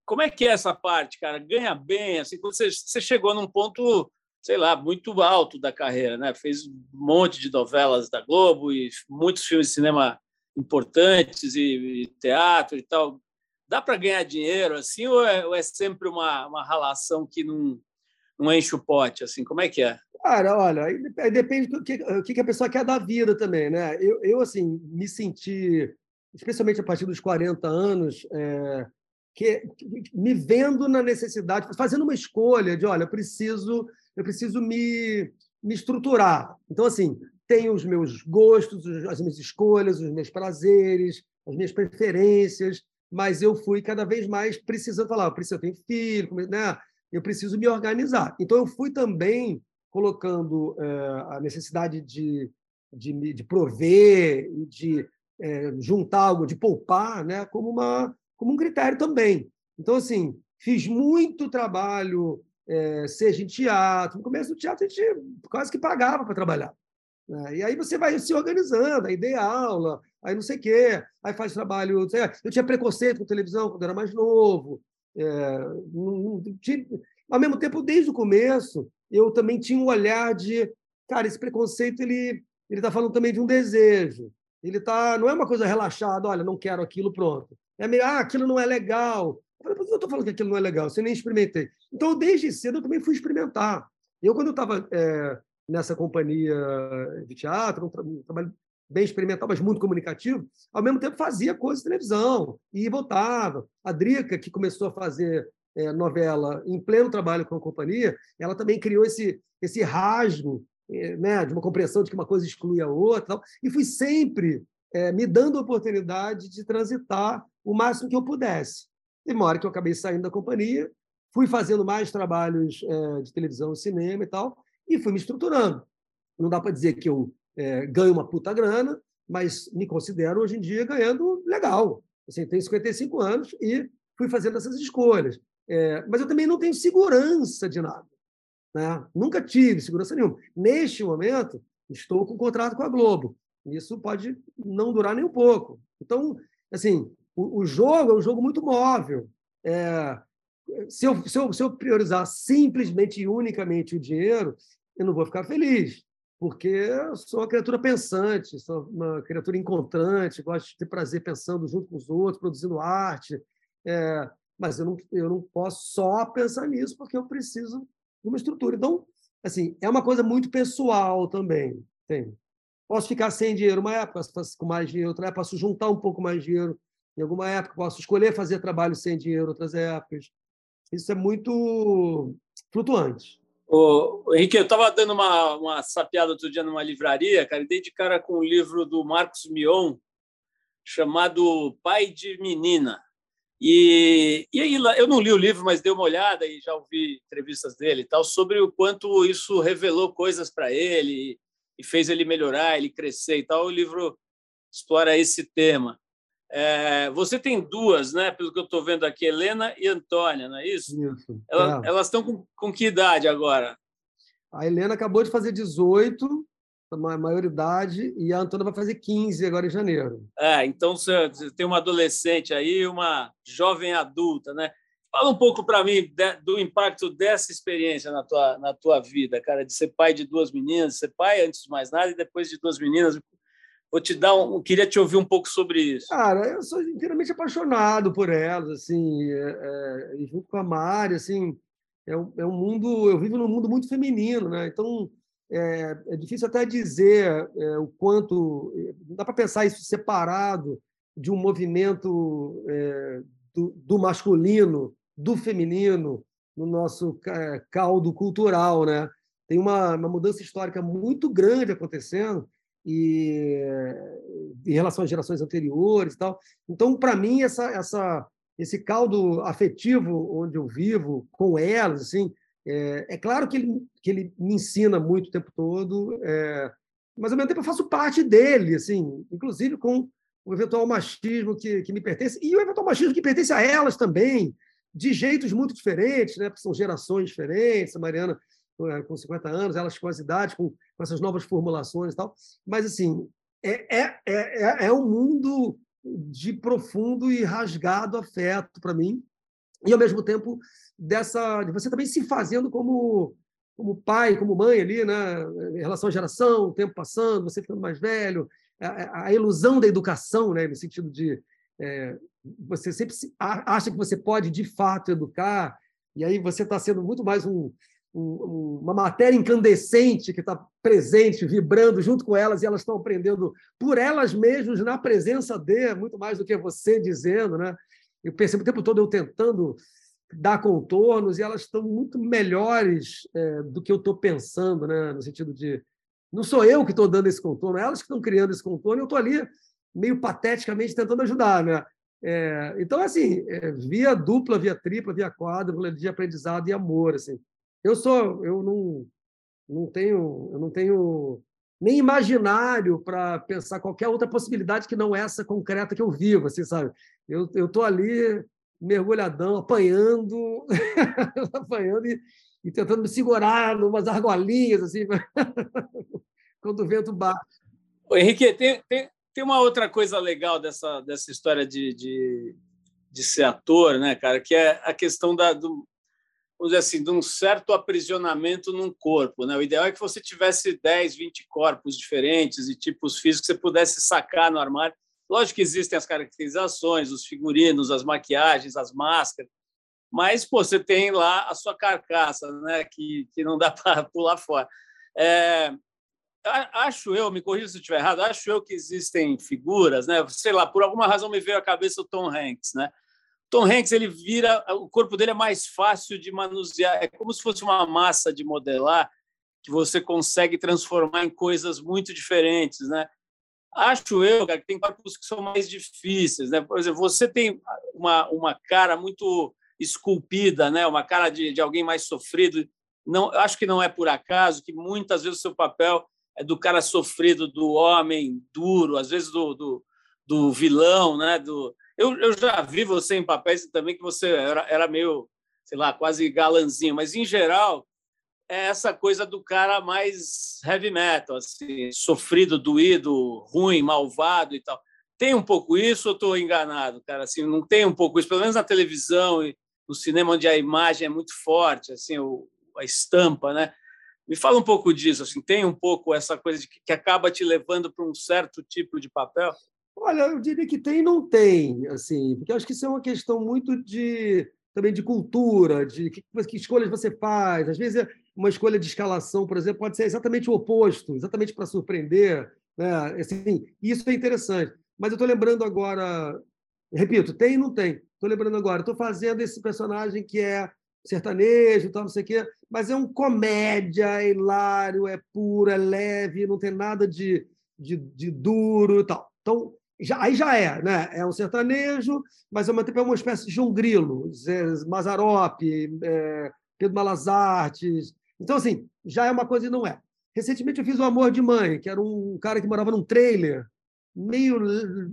como é que é essa parte, cara? Ganha bem, assim, quando você, você chegou num ponto, sei lá, muito alto da carreira, né? Fez um monte de novelas da Globo e muitos filmes de cinema importantes e, e teatro e tal. Dá para ganhar dinheiro assim ou é, ou é sempre uma, uma relação que não, não enche o pote? Assim, como é que é? Cara, olha, depende do que, que a pessoa quer da vida também, né? Eu, eu assim, me senti, especialmente a partir dos 40 anos, é, que, me vendo na necessidade, fazendo uma escolha de, olha, eu preciso, eu preciso me, me estruturar. Então, assim, tenho os meus gostos, as minhas escolhas, os meus prazeres, as minhas preferências, mas eu fui cada vez mais precisando falar, eu preciso, tenho filho, né? eu preciso me organizar. Então, eu fui também colocando é, a necessidade de, de, de prover, de é, juntar algo, de poupar, né, como, uma, como um critério também. Então, assim, fiz muito trabalho, é, seja em teatro. No começo do teatro, a gente quase que pagava para trabalhar. Né? E aí você vai se organizando, aí dei aula, aí não sei o quê, aí faz trabalho. Eu tinha preconceito com televisão quando era mais novo. É, não, não, tinha, ao mesmo tempo, desde o começo, eu também tinha um olhar de, cara, esse preconceito ele ele está falando também de um desejo. Ele tá, não é uma coisa relaxada, olha, não quero aquilo, pronto. É meio, ah, aquilo não é legal. Eu falei, por que eu estou falando que aquilo não é legal? Você nem experimentei. Então, desde cedo, eu também fui experimentar. Eu, quando eu estava é, nessa companhia de teatro, um trabalho bem experimental, mas muito comunicativo, ao mesmo tempo fazia coisas de televisão e voltava. A Drica, que começou a fazer é, novela em pleno trabalho com a companhia, ela também criou esse, esse rasgo é, né, de uma compreensão de que uma coisa exclui a outra, tal, e fui sempre é, me dando a oportunidade de transitar o máximo que eu pudesse. Teve uma hora que eu acabei saindo da companhia, fui fazendo mais trabalhos é, de televisão, cinema e tal, e fui me estruturando. Não dá para dizer que eu é, ganho uma puta grana, mas me considero hoje em dia ganhando legal. Assim, tenho 55 anos e fui fazendo essas escolhas. É, mas eu também não tenho segurança de nada. Né? Nunca tive segurança nenhuma. Neste momento, estou com um contrato com a Globo. Isso pode não durar nem um pouco. Então, assim, o, o jogo é um jogo muito móvel. É, se, eu, se, eu, se eu priorizar simplesmente e unicamente o dinheiro, eu não vou ficar feliz, porque eu sou uma criatura pensante, sou uma criatura encontrante, gosto de ter prazer pensando junto com os outros, produzindo arte. É, mas eu não, eu não posso só pensar nisso, porque eu preciso de uma estrutura. Então, assim, é uma coisa muito pessoal também. Tem. Posso ficar sem dinheiro uma época, com mais dinheiro outra época, posso juntar um pouco mais dinheiro em alguma época, posso escolher fazer trabalho sem dinheiro outras épocas. Isso é muito flutuante. Ô, Henrique, eu estava dando uma, uma sapiada outro dia numa livraria, cara, e dei de cara com um livro do Marcos Mion, chamado Pai de Menina. E, e aí, eu não li o livro, mas dei uma olhada e já ouvi entrevistas dele e tal, sobre o quanto isso revelou coisas para ele e fez ele melhorar, ele crescer e tal. O livro explora esse tema. É, você tem duas, né? Pelo que eu estou vendo aqui, Helena e Antônia, não é isso? Isso. Elas, é. elas estão com, com que idade agora? A Helena acabou de fazer 18, a maioridade, e a Antônia vai fazer 15 agora em janeiro. É, então você tem uma adolescente aí, uma jovem adulta, né? Fala um pouco para mim do impacto dessa experiência na tua, na tua vida, cara, de ser pai de duas meninas, ser pai antes de mais nada e depois de duas meninas. Vou te dar um, queria te ouvir um pouco sobre isso. Cara, eu sou inteiramente apaixonado por elas, assim, é, é, junto com a Mari, assim, é um, é um mundo, eu vivo num mundo muito feminino, né? Então é, é difícil até dizer é, o quanto, não dá para pensar isso separado de um movimento do, masculino, do feminino no nosso caldo cultural, né? Tem uma, uma mudança histórica muito grande acontecendo e em relação às gerações anteriores e tal. Então, para mim, essa, essa, esse caldo afetivo onde eu vivo com elas, assim, é, é claro que ele, que ele me ensina muito o tempo todo, é, mas ao mesmo tempo eu faço parte dele, assim, inclusive com o eventual machismo que, que me pertence e o eventual machismo que pertence a elas também, de jeitos muito diferentes, né? Porque são gerações diferentes. A Mariana é, com 50 anos, elas com as idades, com, com essas novas formulações e tal. Mas, assim, é, é, é, é um mundo de profundo e rasgado afeto para mim, e, ao mesmo tempo, dessa de você também se fazendo como como pai, como mãe ali, né? em relação à geração, o tempo passando, você ficando mais velho, a, a ilusão da educação, né? no sentido de é, você sempre acha que você pode de fato educar, e aí você está sendo muito mais um, um, uma matéria incandescente que está presente, vibrando junto com elas, e elas estão aprendendo por elas mesmas, na presença de, muito mais do que você dizendo. Né? Eu percebo o tempo todo eu tentando dar contornos, e elas estão muito melhores é, do que eu estou pensando, né? no sentido de. Não sou eu que estou dando esse contorno, elas que estão criando esse contorno, eu estou ali meio pateticamente tentando ajudar. Né? É, então, assim, é, via dupla, via tripla, via quádrupla de aprendizado e amor. Assim. Eu sou, eu não, não tenho, eu não tenho nem imaginário para pensar qualquer outra possibilidade que não essa concreta que eu vivo, assim, sabe? Eu tô ali mergulhadão, apanhando, apanhando e, e, tentando me segurar numas argolinhas assim, quando o vento bate. Henrique, tem, tem, tem uma outra coisa legal dessa dessa história de, de, de ser ator, né, cara, que é a questão da, do, vamos dizer assim, de um certo aprisionamento num corpo. Né? O ideal é que você tivesse 10, 20 corpos diferentes e tipos físicos que você pudesse sacar no armário. Lógico que existem as caracterizações, os figurinos, as maquiagens, as máscaras, mas pô, você tem lá a sua carcaça, né? que, que não dá para pular fora. É, acho eu, me corrija se eu estiver errado, acho eu que existem figuras, né? Sei lá, por alguma razão me veio à cabeça o Tom Hanks, né? Tom Hanks ele vira, o corpo dele é mais fácil de manusear, é como se fosse uma massa de modelar que você consegue transformar em coisas muito diferentes, né? Acho eu cara, que tem corpos que são mais difíceis, né? Por exemplo, você tem uma, uma cara muito esculpida, né? Uma cara de, de alguém mais sofrido. Não, acho que não é por acaso que muitas vezes o seu papel é do cara sofrido, do homem duro, às vezes do, do, do vilão, né? Do, eu, eu já vi você em papéis também que você era, era meio, sei lá, quase galanzinho, mas em geral é essa coisa do cara mais heavy metal, assim, sofrido, doído, ruim, malvado e tal. Tem um pouco isso ou estou enganado, cara? Assim, não tem um pouco isso, pelo menos na televisão e no cinema, onde a imagem é muito forte, assim, o, a estampa, né? Me fala um pouco disso, assim, tem um pouco essa coisa de que, que acaba te levando para um certo tipo de papel? Olha, eu diria que tem e não tem, assim, porque acho que isso é uma questão muito de também de cultura, de que, que escolhas você faz. Às vezes, uma escolha de escalação, por exemplo, pode ser exatamente o oposto, exatamente para surpreender. Né? Assim, isso é interessante. Mas eu estou lembrando agora, repito, tem e não tem. Estou lembrando agora, estou fazendo esse personagem que é sertanejo, tal, não sei o quê, mas é um comédia, é hilário, é puro, é leve, não tem nada de, de, de duro e tal. Então, já, aí já é, né? É um sertanejo, mas mesmo tempo é uma espécie de João Grilo, Mazarop, é, Pedro Malas Artes. Então, assim, já é uma coisa e não é. Recentemente eu fiz o Amor de Mãe, que era um cara que morava num trailer, meio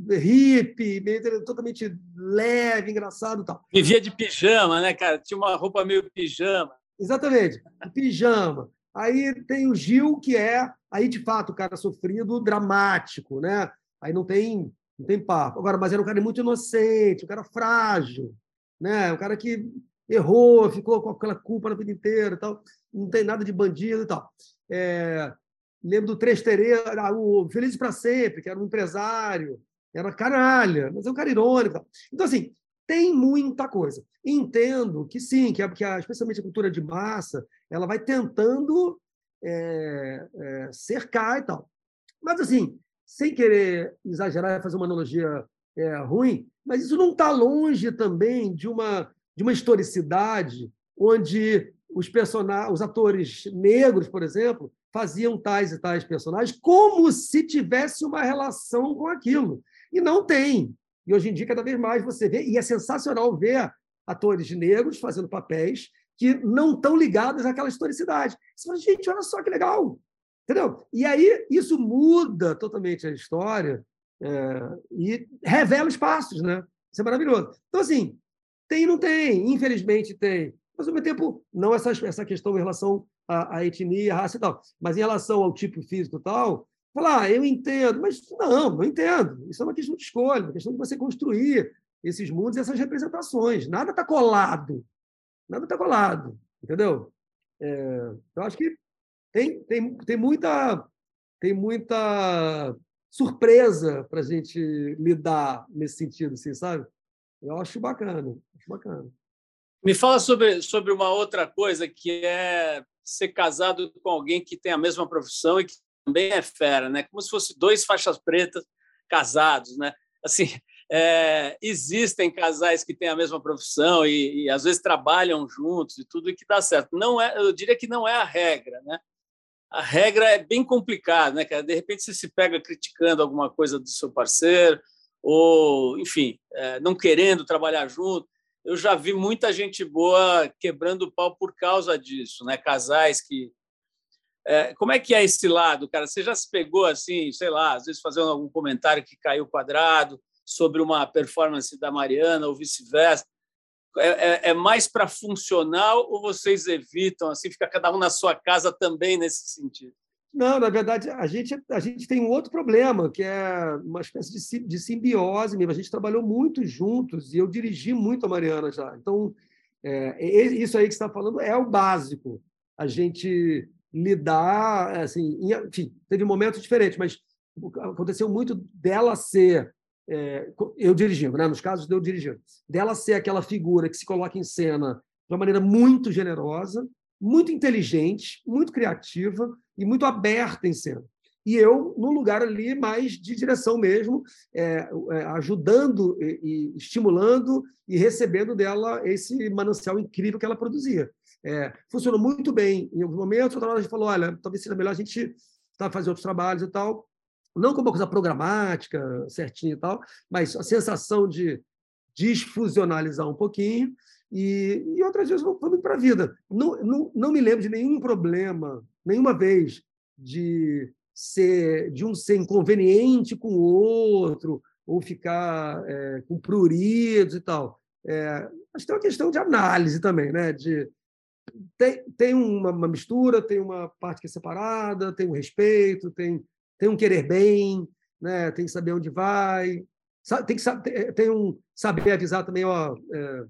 hippie, meio totalmente leve, engraçado e tal. Vivia de pijama, né, cara? Tinha uma roupa meio pijama. Exatamente, pijama. Aí tem o Gil, que é, aí de fato, o cara sofrido, dramático, né? Aí não tem, não tem papo. Agora, mas era um cara muito inocente, um cara frágil, né? Um cara que errou, ficou com aquela culpa na vida inteira e tal. Não tem nada de bandido e tal. É, lembro do Três o Feliz para Sempre, que era um empresário, era canalha, mas é um cara irônico. Então, assim, tem muita coisa. Entendo que sim, que, a, que a, especialmente a cultura de massa, ela vai tentando é, é, cercar e tal. Mas, assim, sem querer exagerar e fazer uma analogia é, ruim, mas isso não está longe também de uma, de uma historicidade onde os, personagens, os atores negros, por exemplo, faziam tais e tais personagens como se tivesse uma relação com aquilo. E não tem. E hoje em dia, cada vez mais você vê, e é sensacional ver atores negros fazendo papéis que não estão ligados àquela historicidade. Você fala, gente, olha só que legal. Entendeu? E aí isso muda totalmente a história é, e revela espaços, né? Isso é maravilhoso. Então, assim, tem e não tem, infelizmente tem. Mas, ao mesmo tempo, não essa, essa questão em relação à, à etnia, à raça e tal, mas em relação ao tipo físico e tal, falar, ah, eu entendo, mas não, não entendo. Isso é uma questão de escolha, uma questão de você construir esses mundos e essas representações. Nada está colado. Nada está colado, entendeu? É, eu acho que tem, tem, tem muita tem muita surpresa para a gente lidar nesse sentido, assim, sabe? Eu acho bacana, acho bacana. Me fala sobre, sobre uma outra coisa que é ser casado com alguém que tem a mesma profissão e que também é fera, né? Como se fosse dois faixas pretas casados, né? Assim, é, existem casais que têm a mesma profissão e, e, às vezes trabalham juntos e tudo e que dá certo. Não é, eu diria que não é a regra, né? a regra é bem complicada, né, cara? De repente você se pega criticando alguma coisa do seu parceiro, ou, enfim, é, não querendo trabalhar junto. Eu já vi muita gente boa quebrando o pau por causa disso, né? Casais que. É, como é que é esse lado, cara? Você já se pegou assim, sei lá, às vezes fazendo algum comentário que caiu quadrado sobre uma performance da Mariana ou vice-versa? É, é, é mais para funcional ou vocês evitam, assim, fica cada um na sua casa também nesse sentido? Não, na verdade, a gente, a gente tem um outro problema, que é uma espécie de, de simbiose mesmo. A gente trabalhou muito juntos e eu dirigi muito a Mariana já. Então, é, isso aí que você está falando é o básico. A gente lidar, assim, enfim, teve momentos diferentes, mas aconteceu muito dela ser é, eu dirigindo, né? nos casos de eu dirigindo, dela ser aquela figura que se coloca em cena de uma maneira muito generosa, muito inteligente, muito criativa e muito aberta em cena. e eu no lugar ali mais de direção mesmo, é, é, ajudando e, e, estimulando e recebendo dela esse manancial incrível que ela produzia. É, funcionou muito bem em alguns momentos, outra hora a gente falou, olha, talvez seja melhor a gente tá, fazer outros trabalhos e tal, não como uma coisa programática, certinho e tal, mas a sensação de desfusionalizar um pouquinho, e, e outras vezes vamos para a vida. Não, não, não me lembro de nenhum problema, nenhuma vez, de ser de um ser inconveniente com o outro, ou ficar é, com pruridos e tal. É, que tem uma questão de análise também, né? De, tem, tem uma, uma, mistura, tem uma parte que é separada, tem um respeito, tem, tem um querer bem, né? tem que saber onde vai, tem, que, tem um saber avisar também, ó, é,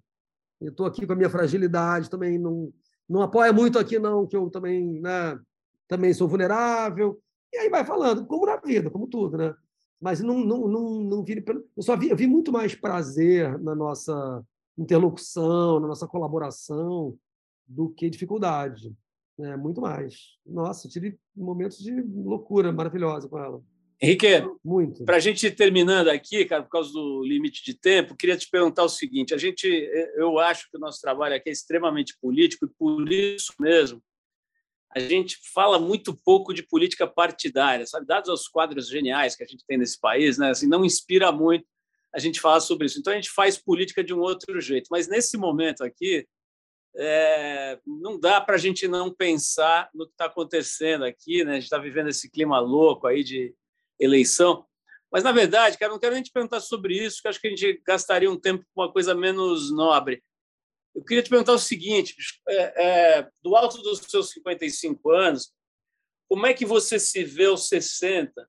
eu estou aqui com a minha fragilidade, também não, não apoia muito aqui, não, que eu também, né, também sou vulnerável. E aí vai falando, como na vida, como tudo, né? Mas não, não, não, não vi, eu só vi, eu vi muito mais prazer na nossa interlocução, na nossa colaboração, do que dificuldade. Né? Muito mais. Nossa, tive momentos de loucura maravilhosa com ela. Henrique, muito. Para a gente ir terminando aqui, cara, por causa do limite de tempo, queria te perguntar o seguinte: a gente, eu acho que o nosso trabalho aqui é extremamente político e por isso mesmo a gente fala muito pouco de política partidária, sabe? Dados os quadros geniais que a gente tem nesse país, né? Assim, não inspira muito a gente falar sobre isso. Então a gente faz política de um outro jeito. Mas nesse momento aqui, é, não dá para a gente não pensar no que está acontecendo aqui, né? A gente está vivendo esse clima louco aí de eleição. Mas, na verdade, cara, não quero nem te perguntar sobre isso, que acho que a gente gastaria um tempo com uma coisa menos nobre. Eu queria te perguntar o seguinte: é, é, do alto dos seus 55 anos, como é que você se vê aos 60?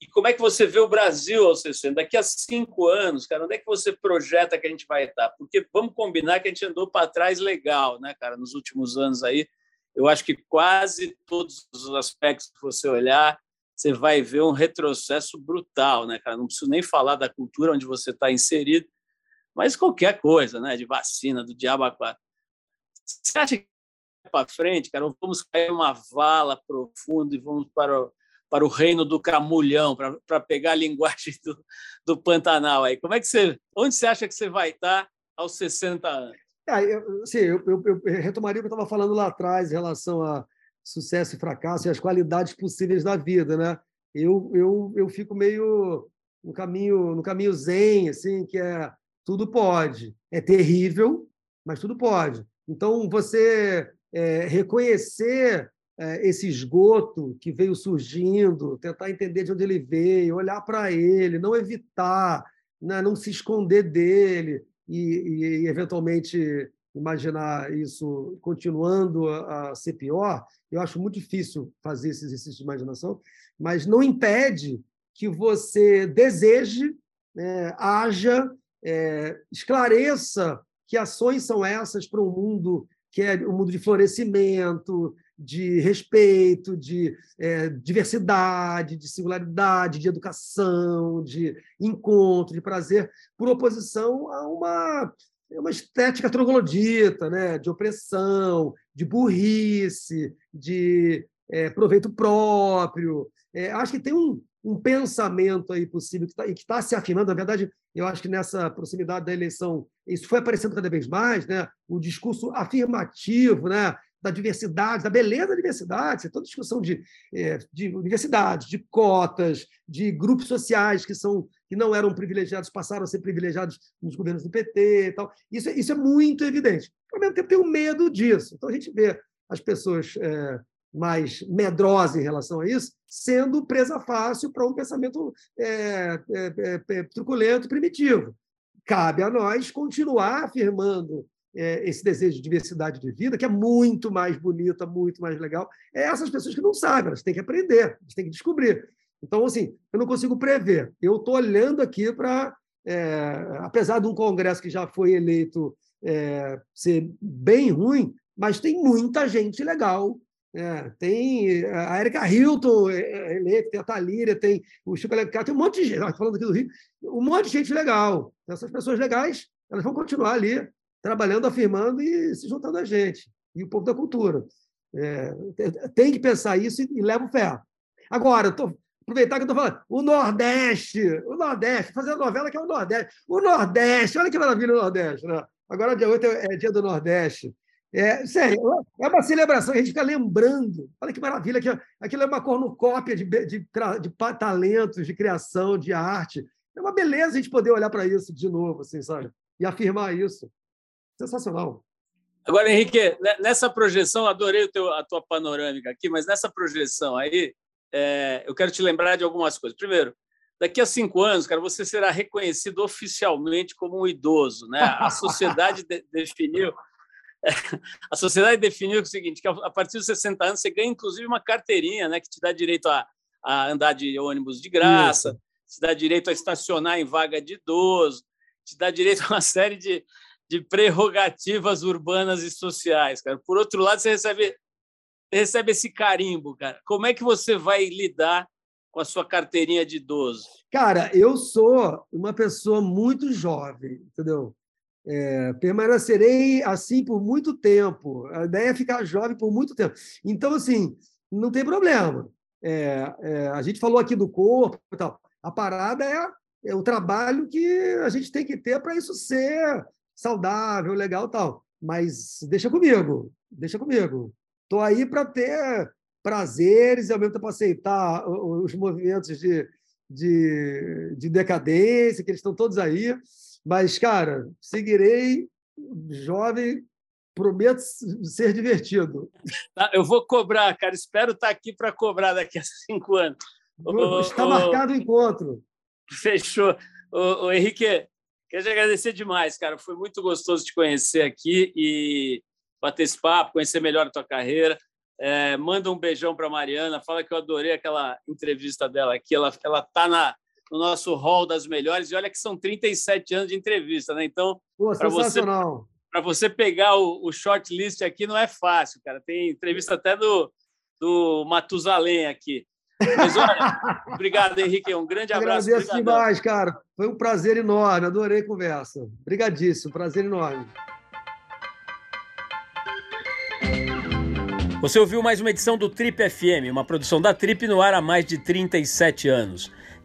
E como é que você vê o Brasil aos 60? Daqui a cinco anos, cara, onde é que você projeta que a gente vai estar? Porque vamos combinar que a gente andou para trás legal, né, cara, nos últimos anos aí. Eu acho que quase todos os aspectos que você olhar, você vai ver um retrocesso brutal, né, cara? Não preciso nem falar da cultura onde você está inserido, mas qualquer coisa, né? De vacina, do diabo a quatro. Você acha que para frente, cara, vamos cair uma vala profunda e vamos para o, para o reino do camulhão, para, para pegar a linguagem do, do Pantanal aí. Como é que você, onde você acha que você vai estar aos 60 anos? É, eu, sim, eu, eu, eu retomaria o que eu estava falando lá atrás em relação a sucesso e fracasso e as qualidades possíveis da vida, né? Eu, eu, eu fico meio no caminho no caminho zen, assim, que é tudo pode. É terrível, mas tudo pode. Então, você é, reconhecer é, esse esgoto que veio surgindo, tentar entender de onde ele veio, olhar para ele, não evitar, né, não se esconder dele e, e, e, eventualmente imaginar isso continuando a, a, ser pior, eu acho muito difícil fazer esse exercício de imaginação, mas não impede que você deseje, né, haja é, esclareça que ações são essas para um mundo que é um mundo de florescimento, de respeito, de é, diversidade, de singularidade, de educação, de encontro, de prazer, por oposição a uma, uma estética troglodita, né? de opressão, de burrice, de é, proveito próprio. É, acho que tem um, um pensamento aí possível que está tá se afirmando. Na verdade, eu acho que nessa proximidade da eleição, isso foi aparecendo cada vez mais, né? o discurso afirmativo né? Da diversidade, da beleza da diversidade, toda discussão de, é, de universidade, de cotas, de grupos sociais que, são, que não eram privilegiados, passaram a ser privilegiados nos governos do PT e tal. Isso, isso é muito evidente. Ao mesmo tempo, tem um medo disso. Então, a gente vê as pessoas é, mais medrosa em relação a isso, sendo presa fácil para um pensamento é, é, é, é, truculento, primitivo. Cabe a nós continuar afirmando é, esse desejo de diversidade de vida, que é muito mais bonita, muito mais legal. É essas pessoas que não sabem, elas têm que aprender, elas têm que descobrir. Então, assim, eu não consigo prever. Eu estou olhando aqui para, é, apesar de um Congresso que já foi eleito ser bem ruim, mas tem muita gente legal é, tem a Erika Hilton eleita, é, é, tem a Talíria, tem o Chico Alencar, tem um monte de gente, falando aqui do Rio, um monte de gente legal. Essas pessoas legais, elas vão continuar ali trabalhando, afirmando e se juntando a gente. E o povo da cultura. É, tem que pensar isso e, e leva fé. Agora, eu aproveitar que eu estou falando, o Nordeste, o Nordeste, fazendo novela que é o Nordeste. O Nordeste, olha que maravilha o Nordeste, né? Agora, dia 8 é dia do Nordeste. É, sério, é uma celebração, a gente fica lembrando. Olha que maravilha, aquilo, aquilo é uma cornucópia de, de, de, de talentos, de criação, de arte. É uma beleza a gente poder olhar para isso de novo, assim, sabe? E afirmar isso. Sensacional. Agora, Henrique, né, nessa projeção, adorei teu, a tua panorâmica aqui, mas nessa projeção aí, é, eu quero te lembrar de algumas coisas. Primeiro, daqui a cinco anos, cara, você será reconhecido oficialmente como um idoso, né? A sociedade de, definiu a sociedade definiu o seguinte, que a partir dos 60 anos você ganha inclusive uma carteirinha, né, que te dá direito a, a andar de ônibus de graça, Isso. te dá direito a estacionar em vaga de idoso, te dá direito a uma série de, de prerrogativas urbanas e sociais, cara. Por outro lado, você recebe recebe esse carimbo, cara. Como é que você vai lidar com a sua carteirinha de idoso? Cara, eu sou uma pessoa muito jovem, entendeu? É, permanecerei assim por muito tempo. A ideia é ficar jovem por muito tempo. Então, assim, não tem problema. É, é, a gente falou aqui do corpo e tal. A parada é, é o trabalho que a gente tem que ter para isso ser saudável, legal e tal. Mas deixa comigo, deixa comigo. Estou aí para ter prazeres e ao mesmo tempo aceitar os movimentos de, de, de decadência, que eles estão todos aí. Mas, cara, seguirei jovem, prometo ser divertido. Tá, eu vou cobrar, cara. Espero estar aqui para cobrar daqui a cinco anos. Está marcado o encontro. Fechou. O Henrique, quero te agradecer demais, cara. Foi muito gostoso te conhecer aqui e bater esse papo, conhecer melhor a tua carreira. É, manda um beijão para Mariana, fala que eu adorei aquela entrevista dela aqui. Ela ela tá na no nosso hall das melhores e olha que são 37 anos de entrevista, né? Então, para você para você pegar o, o shortlist aqui não é fácil, cara. Tem entrevista até do do Matusalém aqui. Mas olha, obrigado, Henrique. Um grande abraço. Agradeço demais, cara. Foi um prazer enorme. Adorei a conversa. Obrigadíssimo. Prazer enorme. Você ouviu mais uma edição do Trip FM, uma produção da Trip no ar há mais de 37 anos.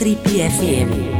Trip FM.